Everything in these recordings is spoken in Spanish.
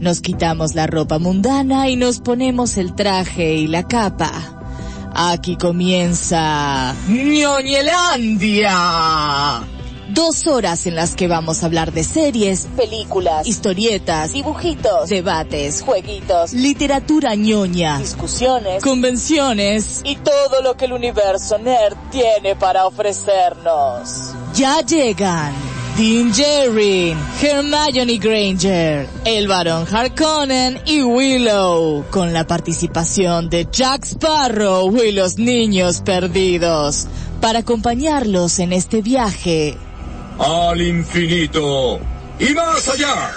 Nos quitamos la ropa mundana y nos ponemos el traje y la capa. Aquí comienza ñoñelandia. Dos horas en las que vamos a hablar de series, películas, historietas, dibujitos, debates, jueguitos, literatura ñoña, discusiones, convenciones y todo lo que el universo nerd tiene para ofrecernos. Ya llegan Dean Jerry, Hermione Granger, el Barón Harkonnen y Willow, con la participación de Jack Sparrow y los niños perdidos, para acompañarlos en este viaje al infinito y más allá.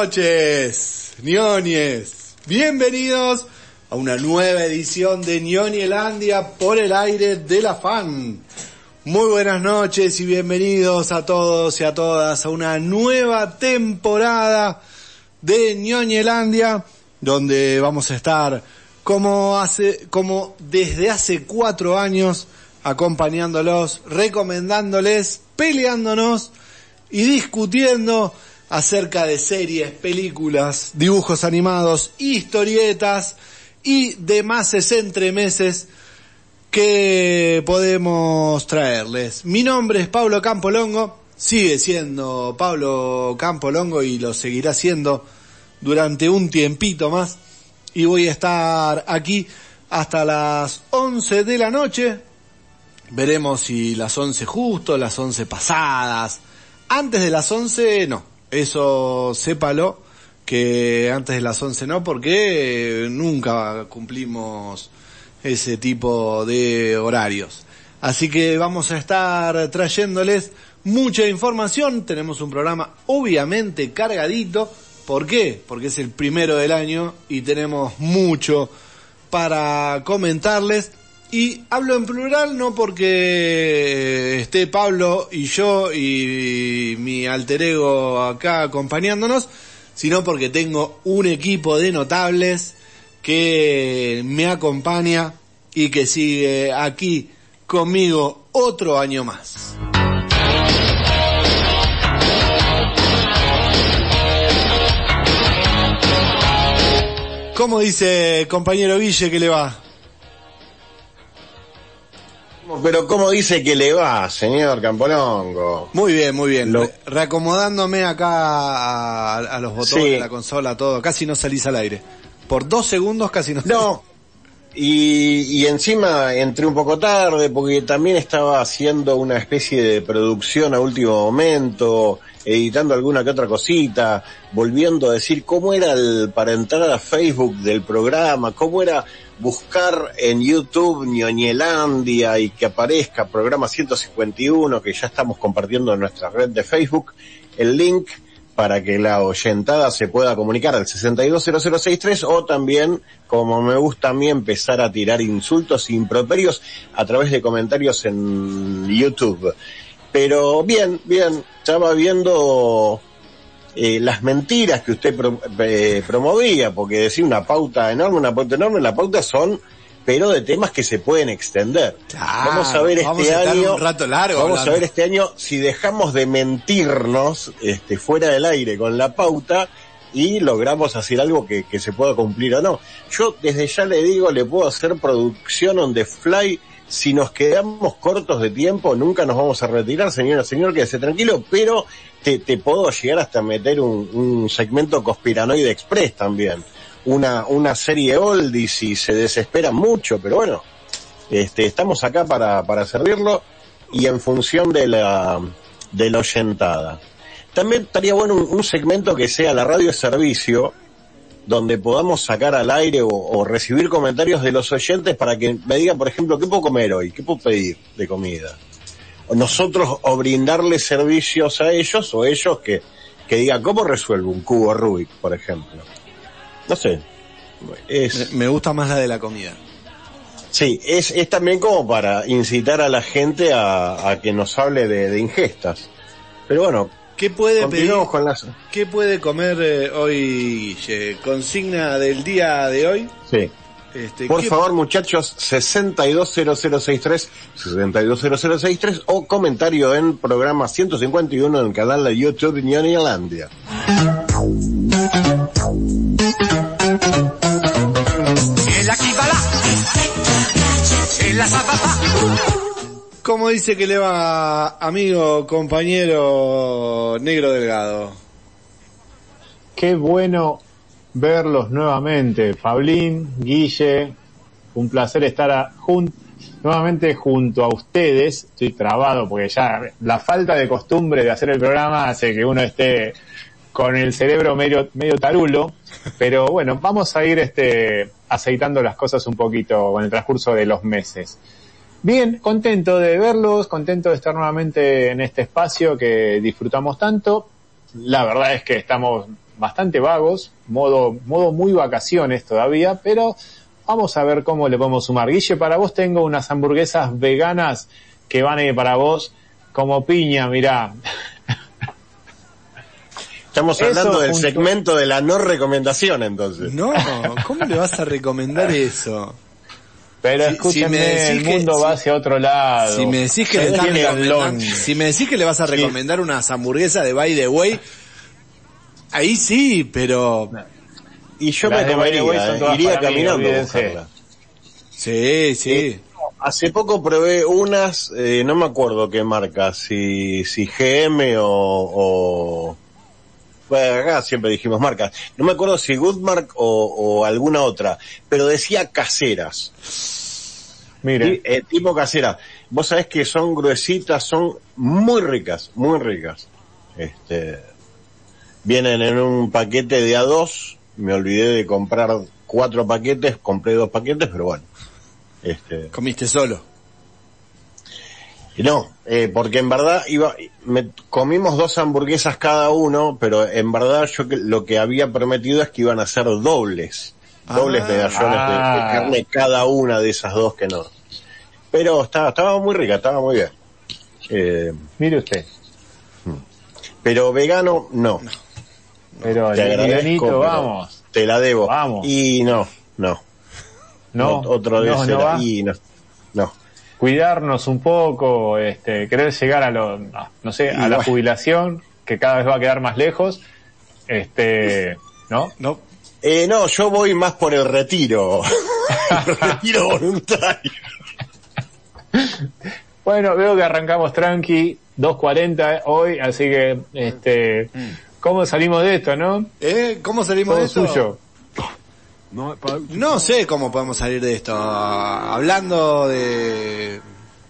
Noches, ñoñes. Bienvenidos a una nueva edición de Ñoñelandia por el aire de la fan. Muy buenas noches y bienvenidos a todos y a todas a una nueva temporada de Ñoñelandia, donde vamos a estar como hace, como desde hace cuatro años, acompañándolos, recomendándoles, peleándonos y discutiendo acerca de series, películas, dibujos animados, historietas y demás entremeses que podemos traerles. Mi nombre es Pablo Campolongo, sigue siendo Pablo Campolongo y lo seguirá siendo durante un tiempito más y voy a estar aquí hasta las 11 de la noche. Veremos si las 11 justo, las 11 pasadas. Antes de las 11 no, eso sépalo que antes de las 11 no, porque nunca cumplimos ese tipo de horarios. Así que vamos a estar trayéndoles mucha información. Tenemos un programa obviamente cargadito. ¿Por qué? Porque es el primero del año y tenemos mucho para comentarles. Y hablo en plural no porque esté Pablo y yo y mi alter ego acá acompañándonos, sino porque tengo un equipo de notables que me acompaña y que sigue aquí conmigo otro año más. ¿Cómo dice compañero Ville que le va? Pero ¿cómo dice que le va, señor Campolongo? Muy bien, muy bien. Lo- Reacomodándome acá a, a los botones Sí. de la consola, todo. Casi no salís al aire. Por dos segundos casi no. No. Y, y encima entré un poco tarde porque también estaba haciendo una especie de producción a último momento, editando alguna que otra cosita, volviendo a decir cómo era el, para entrar a Facebook del programa, cómo era buscar en YouTube Ñoñelandia y que aparezca programa 151 que ya estamos compartiendo en nuestra red de Facebook, el link para que la oyentada se pueda comunicar al 620063 o también, como me gusta a mí, empezar a tirar insultos e improperios a través de comentarios en YouTube. Pero bien, bien, estaba viendo eh, las mentiras que usted pro- eh, promovía, porque decía una pauta enorme, una pauta enorme, la pauta son pero de temas que se pueden extender. Claro, vamos a ver este vamos a estar año, un rato largo vamos a ver este año si dejamos de mentirnos este, fuera del aire con la pauta y logramos hacer algo que, que se pueda cumplir o no. Yo desde ya le digo, le puedo hacer producción on the fly. Si nos quedamos cortos de tiempo, nunca nos vamos a retirar, señora, señor, quédese tranquilo, pero te, puedo llegar hasta meter un, un segmento conspiranoide express también. Una, una serie oldie si se desespera mucho, pero bueno, este, estamos acá para, para servirlo. y en función de la, de la oyentada. También estaría bueno un, un segmento que sea la radio de servicio, donde podamos sacar al aire o, o, recibir comentarios de los oyentes para que me digan, por ejemplo, qué puedo comer hoy, qué puedo pedir de comida. O nosotros o brindarles servicios a ellos o ellos que, que digan, ¿cómo resuelvo un cubo Rubik, por ejemplo? No sé. Es... Me gusta más la de la comida. Sí, es, es también como para incitar a la gente a, a que nos hable de, de ingestas. Pero bueno, ¿Qué puede pedir? Con las... ¿Qué puede comer eh, hoy, Guille? ¿Consigna del día de hoy? Sí. Este, Por ¿qué... favor, muchachos, 620063, 620063 o comentario en programa 151 del canal de YouTube de Ñonilandia. El El la ¿Cómo dice que le va, amigo, compañero negro delgado? Qué bueno verlos nuevamente. Pablín, Guille, un placer estar nuevamente junto a ustedes. Estoy trabado porque ya la falta de costumbre de hacer el programa hace que uno esté con el cerebro medio, medio tarulo. Pero bueno, vamos a ir este, aceitando las cosas un poquito con el transcurso de los meses. Bien, contento de verlos, contento de estar nuevamente en este espacio que disfrutamos tanto. La verdad es que estamos bastante vagos, modo, modo muy vacaciones todavía, pero vamos a ver cómo le podemos sumar. Guille, para vos tengo unas hamburguesas veganas que van a ir para vos como piña, mirá. Estamos hablando eso del junto... segmento de la no recomendación entonces. No, ¿cómo le vas a recomendar eso? Pero si, escúchame, si el mundo que, va hacia otro lado. Si me decís que le estás si me decís que le vas a recomendar sí. unas hamburguesas de By the Way, ahí sí, pero y yo me comería, eh, iría caminando a buscarla. Sí, sí. Eh, hace poco probé unas, eh, no me acuerdo qué marca, si, si GM o, o bueno, acá siempre dijimos marcas, no me acuerdo si Goodmark o, o alguna otra, pero decía caseras. Mire. Eh, tipo casera. Vos sabés que son gruesitas, son muy ricas, muy ricas. Este, vienen en un paquete de a dos, me olvidé de comprar cuatro paquetes, compré dos paquetes, pero bueno. Este, ¿Comiste solo? No, eh, porque en verdad iba, me comimos dos hamburguesas cada uno, pero en verdad yo que, lo que había prometido es que iban a ser dobles, ah, dobles medallones ah. de, de, carne cada una de esas dos que no. Pero estaba, estaba muy rica, estaba muy bien. Eh, Mire usted. Pero vegano, no. no. Pero te veganito, vamos. Te la debo. Vamos. Y no, no. No. Otro de no, no y no. No cuidarnos un poco, este, querer llegar a lo, no sé, a la jubilación, que cada vez va a quedar más lejos, este, ¿no? No. Eh, no, yo voy más por el retiro. el retiro voluntario. bueno, veo que arrancamos tranqui, 2.40 hoy, así que, este, ¿cómo salimos de esto, no? ¿Eh? ¿Cómo salimos Todo de esto? suyo. No, no sé cómo podemos salir de esto. Hablando de...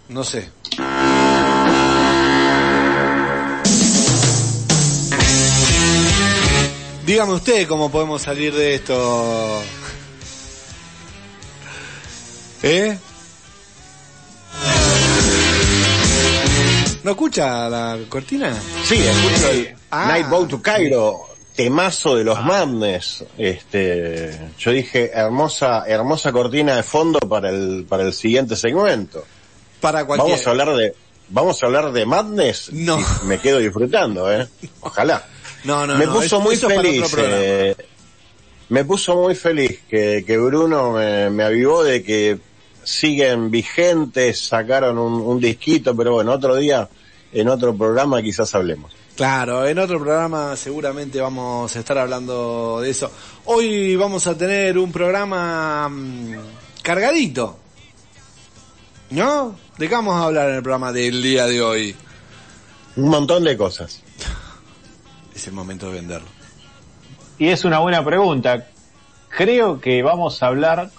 No sé. Dígame usted cómo podemos salir de esto. ¿Eh? ¿No escucha la cortina? Sí, escucho el ah. Night Boat to Cairo temazo de los ah. Madness. Este, yo dije hermosa, hermosa cortina de fondo para el, para el siguiente segmento. Para cualquier... Vamos a hablar de, vamos a hablar de Madness. No. Me quedo disfrutando, eh. Ojalá. No, no, me no. puso muy feliz. Eh, me puso muy feliz que, que Bruno me, me avivó de que siguen vigentes, sacaron un, un disquito, pero bueno, otro día, en otro programa quizás hablemos. Claro, en otro programa seguramente vamos a estar hablando de eso. Hoy vamos a tener un programa mmm, cargadito. ¿No? ¿De qué vamos a hablar en el programa del día de hoy? Un montón de cosas. Es el momento de venderlo. Y es una buena pregunta. Creo que vamos a hablar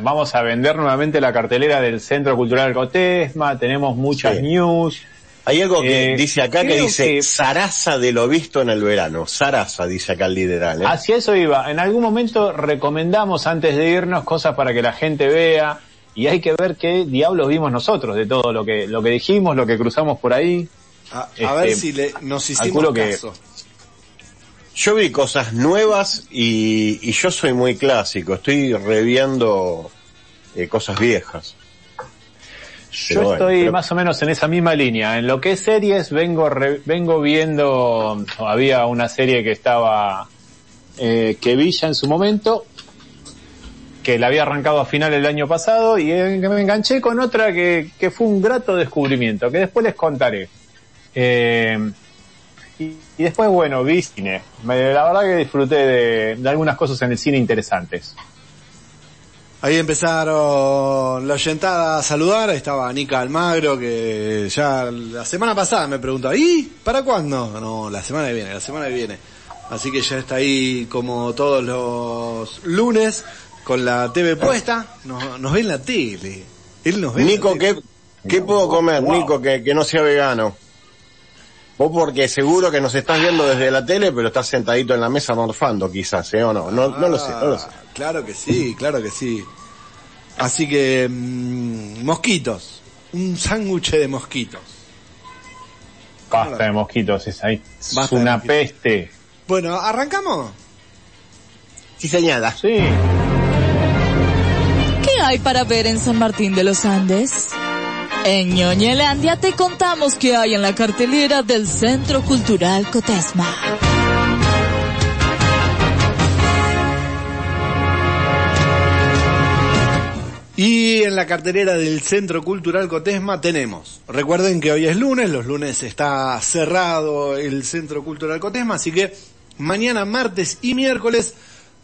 vamos a vender nuevamente la cartelera del Centro Cultural Cotesma, tenemos muchas news. Hay algo que eh, dice acá que dice Sarasa de lo visto en el verano. Sarasa, dice acá el lideral. ¿eh? Hacia eso iba. En algún momento recomendamos antes de irnos cosas para que la gente vea y hay que ver qué diablos vimos nosotros de todo lo que, lo que dijimos, lo que cruzamos por ahí. A, ver este, si le, nos hicimos caso. yo vi cosas nuevas y, yo soy muy clásico. Estoy reviendo eh, cosas viejas. Yo estoy más o menos en esa misma línea. En lo que es series, vengo vengo viendo, había una serie que estaba, eh, que vi ya en su momento, que la había arrancado a final del año pasado y me enganché con otra que, que fue un grato descubrimiento, que después les contaré. Eh, y, después, bueno, vi cine. la verdad que disfruté de, de algunas cosas en el cine interesantes. Ahí empezaron la oyentada a saludar, estaba Nica Almagro que ya la semana pasada me preguntó, ¿y para cuándo? No, la semana que viene, la semana que viene. Así que ya está ahí como todos los lunes con la TV puesta, nos, nos ve en la tele. Él nos ve Nico, ¿qué, ¿qué puedo comer, Nico, que, que no sea vegano? Vos porque seguro que nos estás viendo desde la tele, pero estás sentadito en la mesa morfando quizás, ¿eh? ¿O no? No, no lo sé, no lo sé. Claro que sí, claro que sí. Así que, mmm, mosquitos. Un sándwich de mosquitos. Basta de mosquitos, es ahí. Es una peste. Bueno, ¿arrancamos? Sí, señala. Sí. ¿Qué hay para ver en San Martín de los Andes? En Ñoñelandia te contamos qué hay en la cartelera del Centro Cultural Cotesma. Y en la cartelera del Centro Cultural Cotesma tenemos, recuerden que hoy es lunes, los lunes está cerrado el Centro Cultural Cotesma, así que mañana, martes y miércoles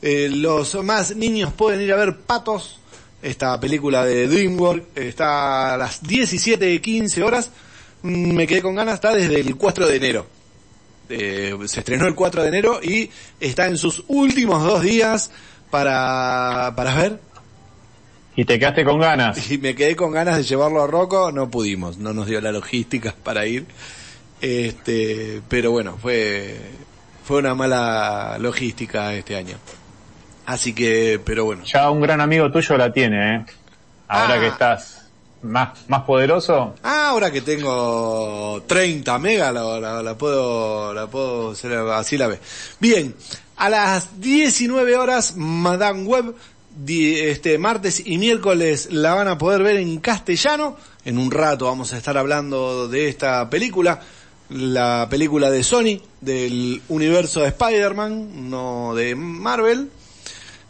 eh, los más niños pueden ir a ver Patos, esta película de DreamWorks, está a las 17.15 horas, mm, me quedé con ganas, está desde el 4 de enero. Eh, se estrenó el 4 de enero y está en sus últimos dos días para, para ver y te quedaste con ganas. Y me quedé con ganas de llevarlo a Rocco, no pudimos, no nos dio la logística para ir. Este, pero bueno, fue, fue una mala logística este año. Así que, pero bueno. Ya un gran amigo tuyo la tiene, ¿eh? Ahora ah. que estás más, más poderoso. Ah, ahora que tengo 30 megas, la, la, puedo, la puedo hacer así la ve. Bien, a las 19 horas, Madame Web este martes y miércoles la van a poder ver en castellano. En un rato vamos a estar hablando de esta película, la película de Sony, del universo de Spider-Man, no de Marvel.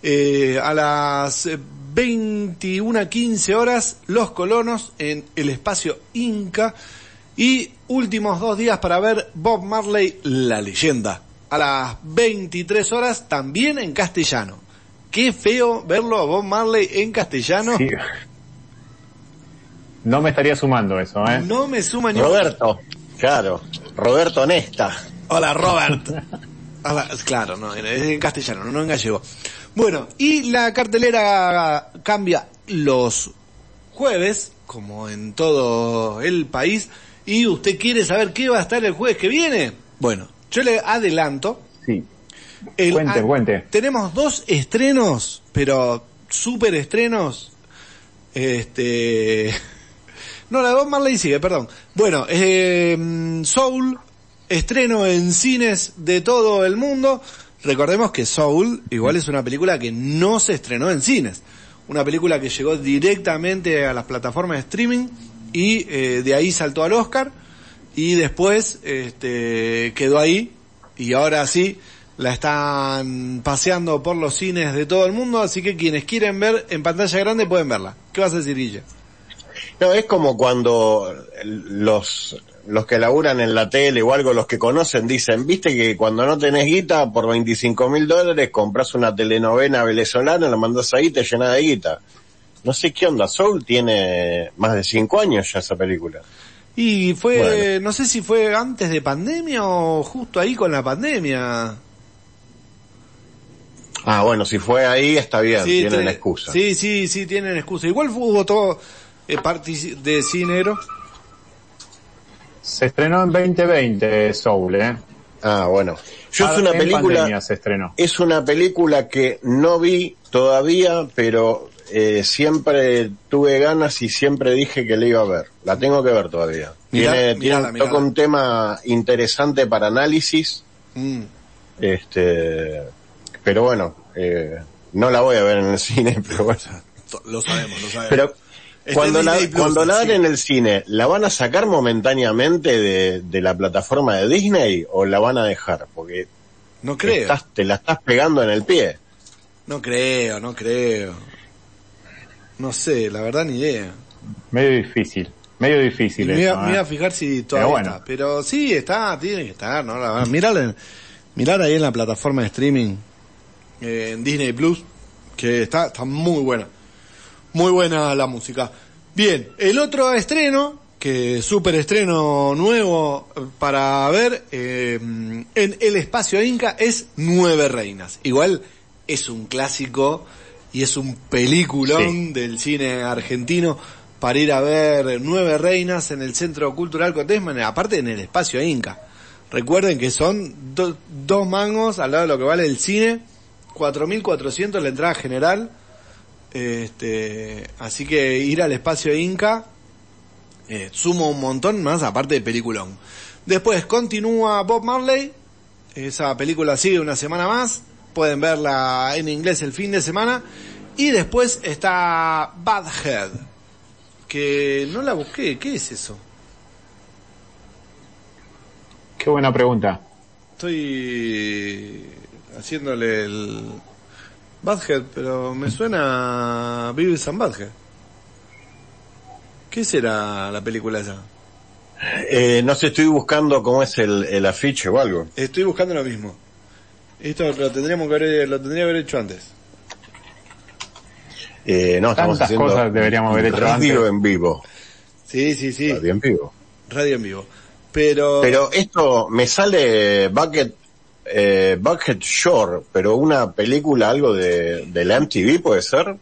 Eh, a las 21.15 horas, Los Colonos en el espacio Inca. Y últimos dos días para ver Bob Marley, la leyenda. A las 23 horas, también en castellano Qué feo verlo a Bob Marley en castellano. No me estaría sumando eso, ¿eh? No me suma ni Roberto, claro. Roberto Nesta. Hola, Robert. claro, no, en castellano, no en gallego. Bueno, y la cartelera cambia los jueves, como en todo el país, y usted quiere saber qué va a estar el jueves que viene. Bueno, yo le adelanto. Sí cuente, cuente. Tenemos dos estrenos, pero super estrenos. Este. No, la de Bob Marley sigue, perdón. Bueno, eh, Soul, estreno en cines de todo el mundo. Recordemos que Soul igual es una película que no se estrenó en cines. Una película que llegó directamente a las plataformas de streaming y eh, de ahí saltó al Oscar y después este, quedó ahí y ahora sí la están paseando por los cines de todo el mundo, así que quienes quieren ver en pantalla grande pueden verla. ¿Qué vas a decir, Guille? No, es como cuando los, los que laburan en la tele o algo, los que conocen, dicen, viste que cuando no tenés guita, por 25 mil dólares compras una telenovela venezolana, la mandas ahí, te llena de guita. No sé qué onda, Soul tiene más de 5 años ya esa película. Y fue, no sé si fue antes de pandemia o justo ahí con la pandemia. Ah, bueno, si fue ahí está bien, Sí, tienen excusa. Sí, sí, sí, tienen excusa. Igual hubo todo eh, partici- de cinero. Se estrenó en 2020 Soul, ¿eh? Ah, bueno. Yo Ah, es una película, pandemia se estrenó. es una película que no vi todavía, pero eh, siempre tuve ganas y siempre dije que la iba a ver. La tengo que ver todavía. Mirá- tiene, mirala, tiene- toca un tema interesante para análisis, Mm. este, pero bueno, eh, no la voy a ver en el cine, pero bueno. Lo sabemos, lo sabemos. Pero Está cuando la, Plus, cuando la dan sí. en el cine, ¿la van a sacar momentáneamente de, de la plataforma de Disney o la van a dejar? Porque no creo, estás- te la estás pegando en el pie. no creo, no creo. No sé, la verdad ni idea. Medio difícil. Medio difícil me, eso, me ¿eh? a fijar si todavía bueno. está. Pero sí, está, tiene que estar, ¿no? La verdad, mirala mirar ahí en la plataforma de streaming, en Disney Plus, que está, está muy buena. Muy buena la música. Bien, el otro estreno, que súper estreno nuevo para ver eh, en el espacio Inca es Nueve Reinas. Igual es un clásico y es un peliculón Sí. del cine argentino para ir a ver Nueve Reinas en el Centro Cultural Cotesman, aparte en el espacio Inca. Recuerden que son do- dos mangos al lado de lo que vale el cine, 4.400 la entrada general. Este, así que ir al espacio Inca eh, suma un montón más, aparte de peliculón. Después continúa Bob Marley, esa película sigue una semana más, pueden verla en inglés el fin de semana. Y después está Bad Head, que no la busqué, ¿qué es eso? Qué buena pregunta. Estoy haciéndole el Badhead, pero me suena a Beavis and Badhead. ¿Qué será la película esa? Eh, no sé, estoy buscando cómo es el, el afiche o algo. Estoy buscando lo mismo. Esto lo tendríamos que haber, lo tendría que haber hecho antes. Eh, no, estamos Tantas haciendo cosas deberíamos haber hecho radio antes. en vivo. Sí, sí, sí. Radio en vivo. Radio en vivo. Pero, Pero esto me sale Bucket, eh, Bucket Shore, pero una película, algo de, de la MTV puede ser.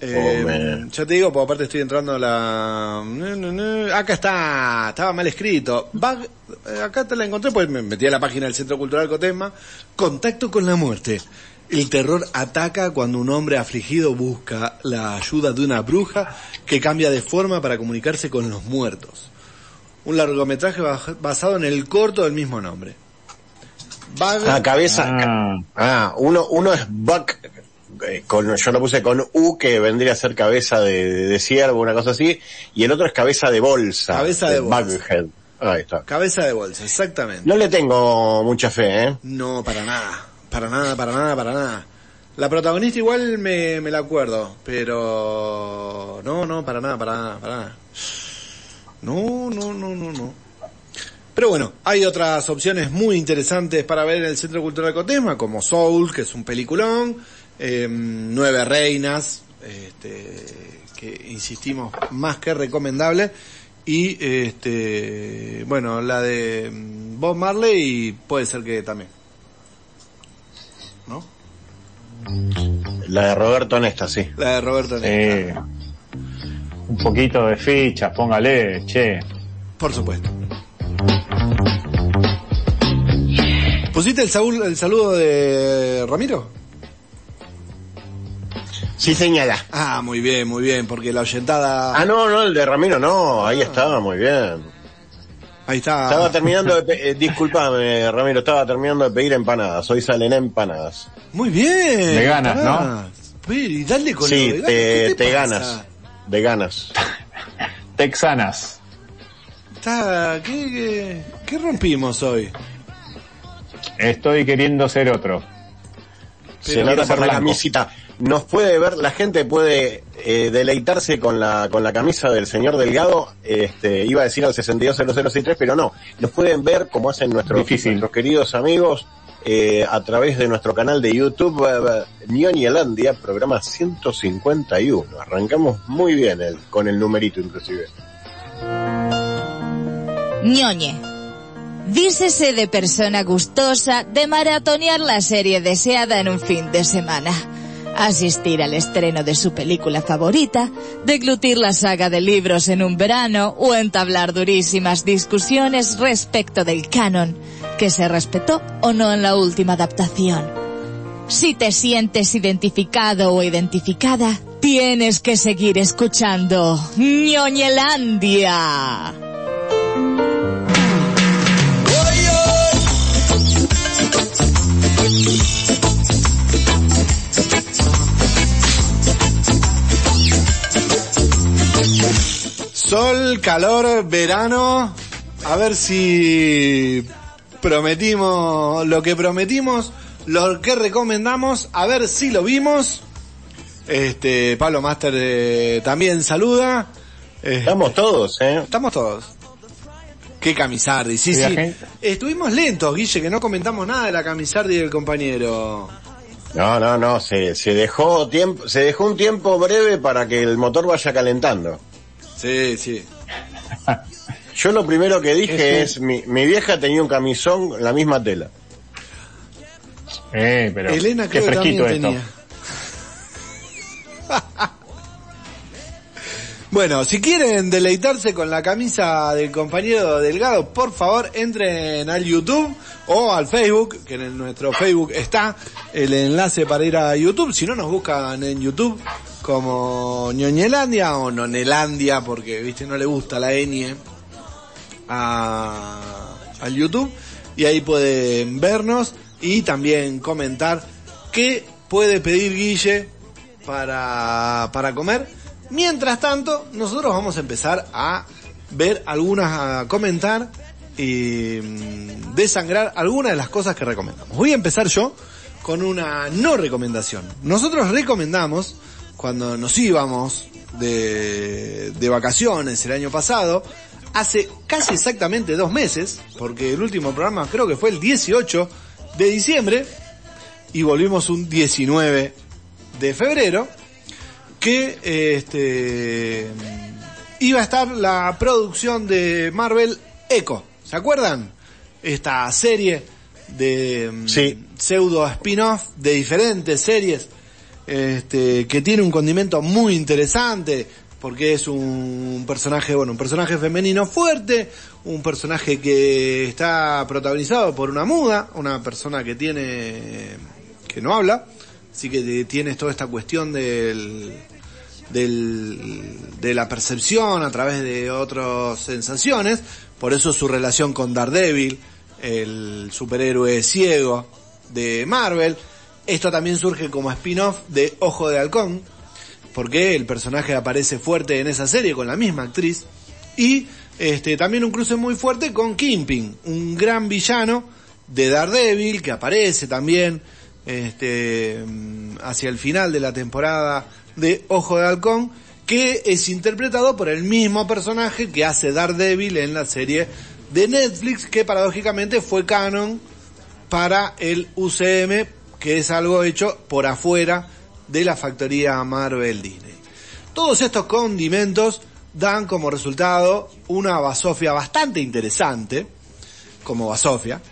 eh, oh, ya te digo, porque aparte estoy entrando a la... Acá está, estaba mal escrito. Bag- eh, acá te la encontré, pues me metí a la página del Centro Cultural Cotesma. Contacto con la muerte. El terror ataca cuando un hombre afligido busca la ayuda de una bruja que cambia de forma para comunicarse con los muertos. Un largometraje basado en el corto del mismo nombre. Bag- Ah, cabeza. Ah. Ah, uno, uno es Buck, eh, con, yo lo puse con U, que vendría a ser cabeza de, de, de ciervo, una cosa así, y el otro es cabeza de bolsa. Cabeza de bolsa. Bughead. Ahí está. Cabeza de bolsa, exactamente. No le tengo mucha fe, ¿eh? No, para nada. Para nada, para nada, para nada. La protagonista igual me, me la acuerdo, pero... No, no, para nada, para nada, para nada. No, no, no, no, no. Pero bueno, hay otras opciones muy interesantes para ver en el Centro Cultural Cotesma, como Soul, que es un peliculón, eh, Nueve Reinas, este, que insistimos, más que recomendable, y este, bueno, la de mm, Bob Marley puede ser que también. ¿No? La de Roberto Nesta, sí. La de Roberto Nesta, Eh, un poquito de fichas, póngale, che. por supuesto. ¿Pusiste el, saúl- el saludo de Ramiro? Sí, señala. Ah, muy bien, muy bien, porque la oyentada... Ah, no, no, el de Ramiro no, ahí estaba, muy bien. Ahí está. Estaba terminando de, pe- eh, disculpame, Ramiro, estaba terminando de pedir empanadas, hoy salen empanadas. Muy bien. Veganas, ¿no? pará. Pero, y dale con Sí, lo te, ¿qué te pasa? ganas, de ganas. Texanas. Está, ¿qué, qué, qué rompimos hoy? Estoy queriendo ser otro. Se Pero nota por la camisita. Nos puede ver, la gente puede eh, deleitarse con la con la camisa del señor Delgado. Este, iba a decir al 620063, pero no. Nos pueden ver como hacen nuestros, queridos amigos eh, a través de nuestro canal de YouTube eh, Ñoñelandia, programa 151. Arrancamos muy bien el, con el numerito inclusive. Ñoñe. Dícese de persona gustosa de maratonear la serie deseada en un fin de semana asistir al estreno de su película favorita, deglutir la saga de libros en un verano o entablar durísimas discusiones respecto del canon, que se respetó o no en la última adaptación. Si te sientes identificado o identificada, tienes que seguir escuchando ñoñelandia. Sol, calor, verano. A ver si prometimos lo que prometimos, lo que recomendamos, a ver si lo vimos. Este, Pablo Master eh, también saluda. Eh, estamos todos, ¿eh? Estamos todos. Qué camisardi, sí, sí. Estuvimos lentos, Guille, que no comentamos nada de la camisardi del compañero. No, no, no, se, se dejó tiempo, se dejó un tiempo breve para que el motor vaya calentando. Sí, sí. Yo lo primero que dije es, mi, mi, vieja tenía un camisón, la misma tela. Eh, pero Elena qué fresquito esto. Tenía. bueno, si quieren deleitarse con la camisa del compañero Delgado, por favor entren al YouTube o al Facebook, que en nuestro Facebook está el enlace para ir a YouTube. Si no nos buscan en YouTube, como ñoñelandia o nonelandia, porque viste no le gusta la ñ a, al YouTube y ahí pueden vernos y también comentar qué puede pedir Guille para, para comer. Mientras tanto, nosotros vamos a empezar a ver algunas, a comentar y mm, desangrar algunas de las cosas que recomendamos. Voy a empezar yo con una no recomendación. Nosotros recomendamos cuando nos íbamos de, de vacaciones el año pasado, hace casi exactamente dos meses, porque el último programa creo que fue el 18 de diciembre, y volvimos un 19 de febrero, que este, iba a estar la producción de Marvel Echo. ¿Se acuerdan? Esta serie de mm, pseudo spin-off de diferentes series este, que tiene un condimento muy interesante, porque es un personaje, bueno, un personaje femenino fuerte, un personaje que está protagonizado por una muda, una persona que tiene, que no habla, así que tienes toda esta cuestión del, del, de la percepción a través de otras sensaciones, por eso su relación con Daredevil, el superhéroe ciego de Marvel, esto también surge como spin-off de Ojo de Halcón, porque el personaje aparece fuerte en esa serie con la misma actriz. Y este, también un cruce muy fuerte con Kimping, un gran villano de Daredevil que aparece también este, hacia el final de la temporada de Ojo de Halcón, que es interpretado por el mismo personaje que hace Daredevil en la serie de Netflix, que paradójicamente fue canon para el UCM que es algo hecho por afuera de la factoría Marvel Disney. Todos estos condimentos dan como resultado una basofia bastante interesante, como basofia.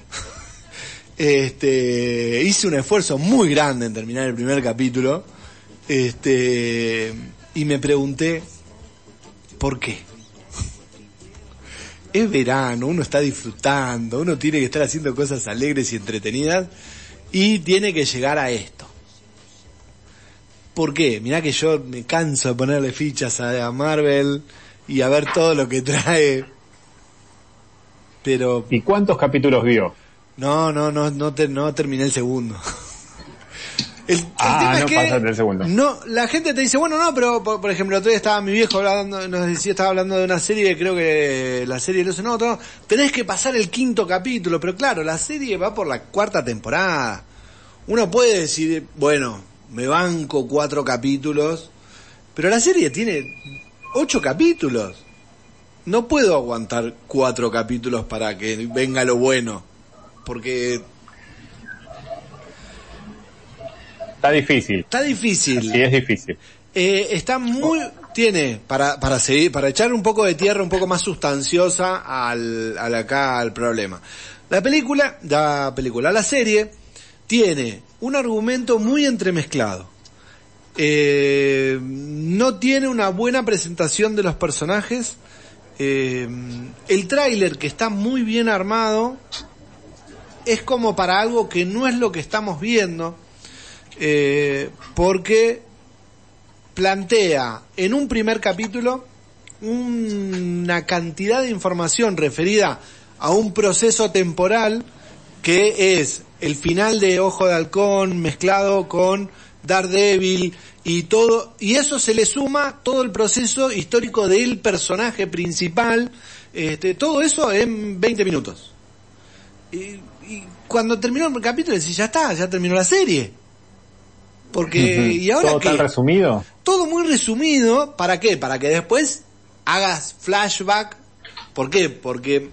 Este, hice un esfuerzo muy grande en terminar el primer capítulo, este, y me pregunté, ¿por qué? Es verano, uno está disfrutando, uno tiene que estar haciendo cosas alegres y entretenidas, y tiene que llegar a esto. ¿Por qué? Mirá que yo me canso de ponerle fichas a, Marvel y a ver todo lo que trae. Pero... ¿Y cuántos capítulos vio? No, no, no, no, no terminé el segundo. El, ah, no que, el segundo. No, la gente te dice, bueno, no, pero por, ejemplo, otro día estaba mi viejo hablando, nos decía, estaba hablando de una serie, creo que la serie no sé, no, no, tenés que pasar el quinto capítulo, pero claro, la serie va por la cuarta temporada. Uno puede decir, bueno, me banco cuatro capítulos, pero la serie tiene ocho capítulos. No puedo aguantar cuatro capítulos para que venga lo bueno, porque Está difícil. Está difícil. Sí, es difícil. Eh, está muy, tiene, para, para seguir, para echar un poco de tierra un poco más sustanciosa al, al acá, al problema. La película, la película, la serie, tiene un argumento muy entremezclado. Eh, no tiene una buena presentación de los personajes. Eh, el tráiler que está muy bien armado es como para algo que no es lo que estamos viendo. Eh, porque plantea en un primer capítulo una cantidad de información referida a un proceso temporal que es el final de Ojo de Halcón mezclado con Daredevil y todo, y eso se le suma todo el proceso histórico del personaje principal, este, todo eso en 20 minutos. Y, cuando terminó el capítulo decís, ya está, ya terminó la serie. Porque, y ahora ¿Todo tan resumido? Todo muy resumido, ¿para qué? Para que después hagas flashback. ¿Por qué? Porque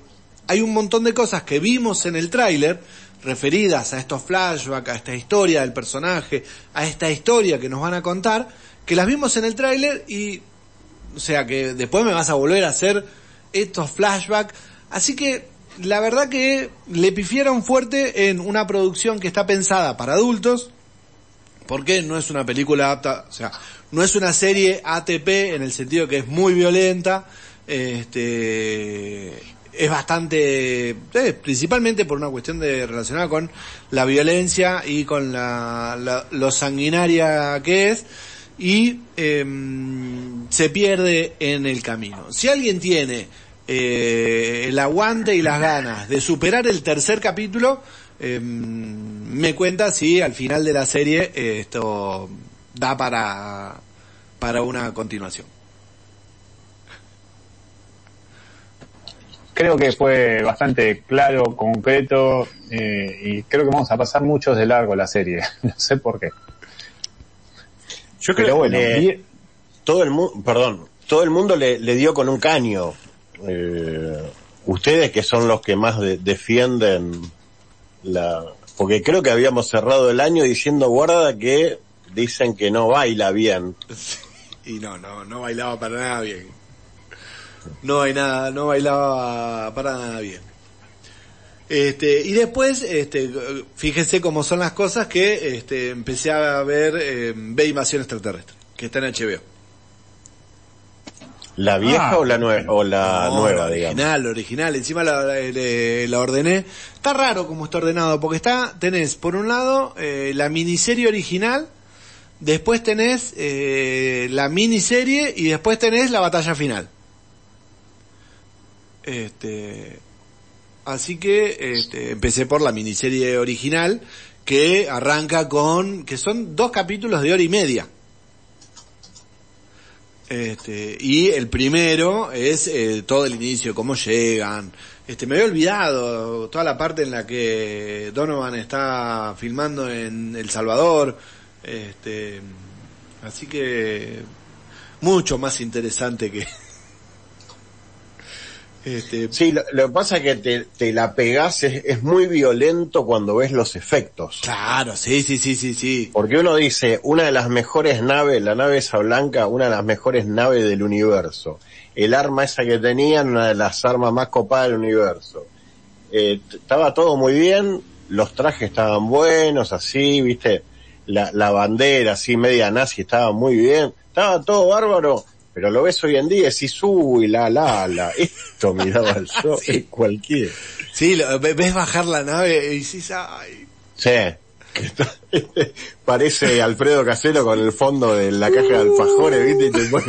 hay un montón de cosas que vimos en el tráiler referidas a estos flashbacks, a esta historia del personaje, a esta historia que nos van a contar, que las vimos en el tráiler y, o sea, que después me vas a volver a hacer estos flashbacks. Así que, la verdad que le pifieron fuerte en una producción que está pensada para adultos, porque no es una película apta, o sea, no es una serie ATP en el sentido que es muy violenta, este, es bastante, eh, principalmente por una cuestión de relacionada con la violencia y con la, lo sanguinaria que es y em, se pierde en el camino. Si alguien tiene eh, el aguante y las ganas de superar el tercer capítulo, em, me cuenta si al final de la serie esto da para, para una continuación. creo que fue bastante claro, concreto, eh, y creo que vamos a pasar muchos de largo la serie. no sé por qué. Yo creo que todo el mundo, perdón, todo el mundo le, dio con un caño. Eh, ustedes que son los que más defienden la, porque creo que habíamos cerrado el año diciendo guarda que dicen que no baila bien. Y no, no, no bailaba para nada bien no hay nada, no bailaba para nada bien. Este, y después, este, fíjense cómo son las cosas que este, empecé a ver eh, Ve Invasión Extraterrestre, que está en HBO. ¿La vieja ah. o la, nueva o la nueva, digamos? Original, original. Encima la, la, ordené. Está raro como está ordenado, porque está, tenés por un lado eh, la miniserie original, después tenés eh, la miniserie y después tenés la batalla final. Este, así que este, empecé por la miniserie original que arranca con, que son dos capítulos de hora y media. Este, y el primero es eh, todo el inicio, cómo llegan. Este, me había olvidado toda la parte en la que Donovan está filmando en El Salvador. Este, así que mucho más interesante que, este... Sí, lo, que pasa es que te, la pegás, es, muy violento cuando ves los efectos. Claro, sí, sí, sí, sí, sí. Porque uno dice, una de las mejores naves, la nave esa blanca, una de las mejores naves del universo. El arma esa que tenían, una de las armas más copadas del universo. Eh, estaba todo muy bien, los trajes estaban buenos, así, viste, la, la bandera así media nazi estaba muy bien, estaba todo bárbaro pero lo ves hoy en día y decís, uy, la, la, la, esto miraba el sol, sí. cualquier. Sí, ves bajar la nave y decís, ay. Sí. parece Alfredo Casero con el fondo de la caja de alfajores, ¿viste? Y te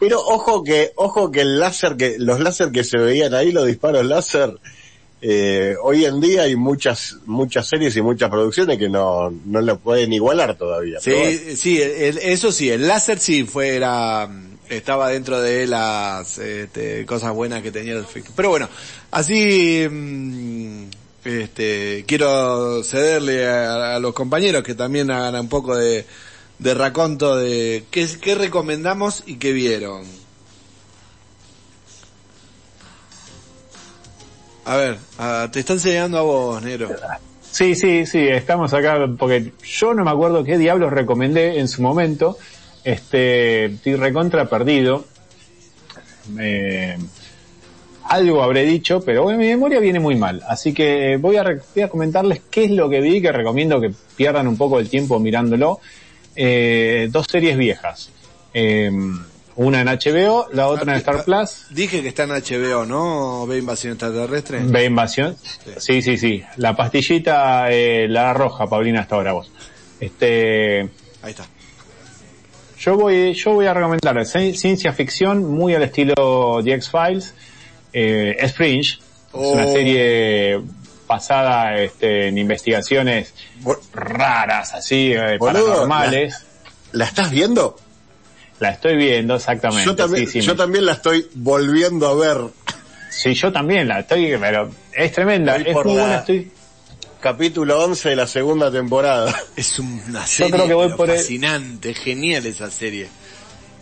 Pero ojo que, ojo que el láser que, los láser que se veían ahí, los disparos láser, eh, hoy en día hay muchas muchas series y muchas producciones que no, no lo pueden igualar todavía. Sí, sí, eso sí, el láser sí fuera estaba dentro de las este, cosas buenas que tenía el Pero bueno, así mm, este, quiero cederle a, los compañeros que también hagan un poco de, de raconto de qué, qué recomendamos y qué vieron. A ver, te están enseñando a vos, Nero. Sí, sí, sí, estamos acá porque yo no me acuerdo qué diablos recomendé en su momento, este, estoy recontra perdido. Eh, algo habré dicho, pero bueno, mi memoria viene muy mal. Así que voy a, voy a comentarles qué es lo que vi, que recomiendo que pierdan un poco el tiempo mirándolo. Eh, dos series viejas. Eh, una en HBO, la otra en Star Plus. Dije que está en HBO, ¿no? ¿Ve Invasión Extraterrestre? ¿Ve Invasión? Sí, sí, sí. La pastillita, eh, la roja, Paulina, hasta ahora vos. Este... Ahí está. Yo voy, yo voy a recomendar ciencia ficción muy al estilo The X-Files. Eh, es Fringe. Es una Oh. serie basada este, en investigaciones raras, así, eh, Boludo, paranormales. ¿La estás viendo? La estoy viendo exactamente. Yo también, sí, sí, yo me- también la estoy volviendo a ver. sí, yo también la estoy, pero es tremenda, es por muy la- buena, estoy, Capítulo 11 de la segunda temporada. Es una serie creo que voy por el- fascinante, genial esa serie.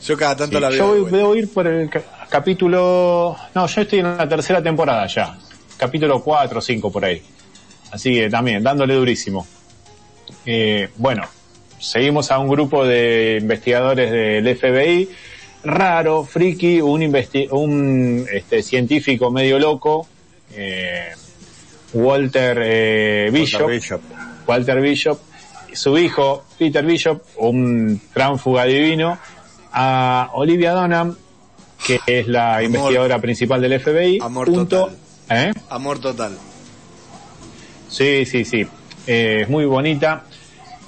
Yo cada tanto Sí, la veo. yo voy, debo ir por el ca- capítulo... No, yo estoy en la tercera temporada ya. Capítulo 4 o 5 por ahí. Así que también, dándole durísimo. Eh, bueno, seguimos a un grupo de investigadores del FBI. Raro, friki, un, investi- un este, científico medio loco. eh, Walter eh, Bishop. Walter Bishop. Walter Bishop, su hijo Peter Bishop, un tránfuga divino, a Olivia Dunham, que es la Amor. investigadora principal del FBI, Amor junto, ¿eh? Amor total. Sí, sí, sí, es muy bonita,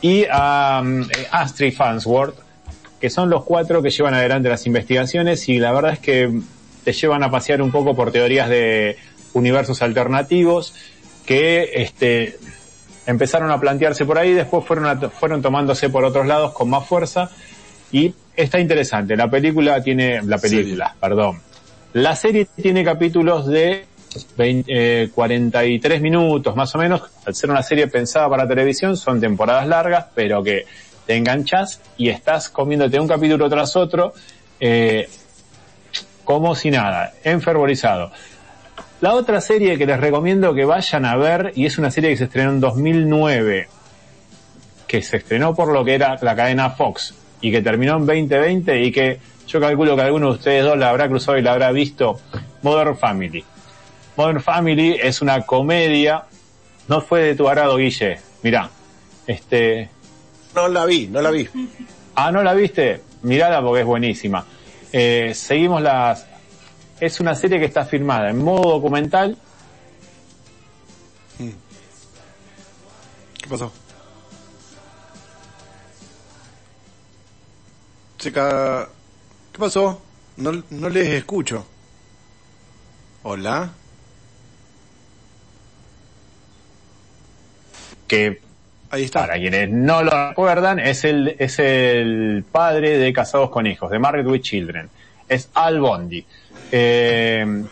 y a um, Astrid Farnsworth, que son los cuatro que llevan adelante las investigaciones y la verdad es que te llevan a pasear un poco por teorías de universos alternativos que este empezaron a plantearse por ahí, después fueron a- fueron tomándose por otros lados con más fuerza y está interesante. La película tiene la película, perdón. La serie tiene capítulos de 20, eh, 43 minutos más o menos. Al ser una serie pensada para televisión, son temporadas largas, pero que te enganchas y estás comiéndote un capítulo tras otro, eh, como si nada, enfervorizado. La otra serie que les recomiendo que vayan a ver, y es una serie que se estrenó en 2009, que se estrenó por lo que era la cadena Fox, y que terminó en 2020, y que yo calculo que alguno de ustedes dos la habrá cruzado y la habrá visto, Modern Family. Modern Family es una comedia, no fue de tu agrado, Guille, mirá, este, No la vi, no la vi. Ah, ¿no la viste? Mirala porque es buenísima. Eh, seguimos las... Es una serie que está filmada en modo documental. ¿Qué pasó? Chica, ¿qué pasó? No, no les escucho. Hola. Que Ahí está. para quienes no lo recuerdan es el es el padre de Casados con Hijos de Married with Children. Es Al Bondi. Eh,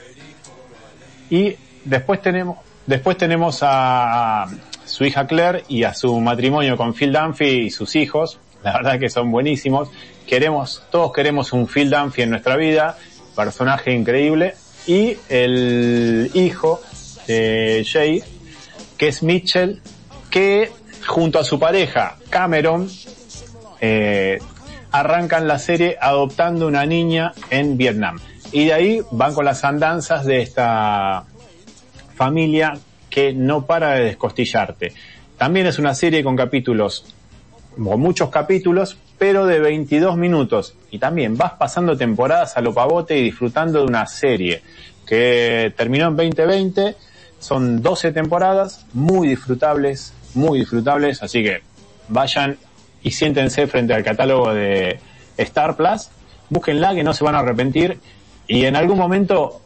y después tenemos después tenemos a su hija Claire y a su matrimonio con Phil Dunphy y sus hijos. La verdad que son buenísimos. Queremos todos queremos un Phil Dunphy en nuestra vida personaje increíble. Y el hijo de Jay que es Mitchell, que junto a su pareja Cameron eh, arrancan la serie adoptando una niña en Vietnam. Y de ahí van con las andanzas de esta familia que no para de descostillarte. También es una serie con capítulos, con muchos capítulos, pero de 22 minutos. Y también vas pasando temporadas a lo pavote y disfrutando de una serie que terminó en 2020. Son 12 temporadas muy disfrutables, muy disfrutables. Así que vayan y siéntense frente al catálogo de Star Plus. Búsquenla que no se van a arrepentir. Y en algún momento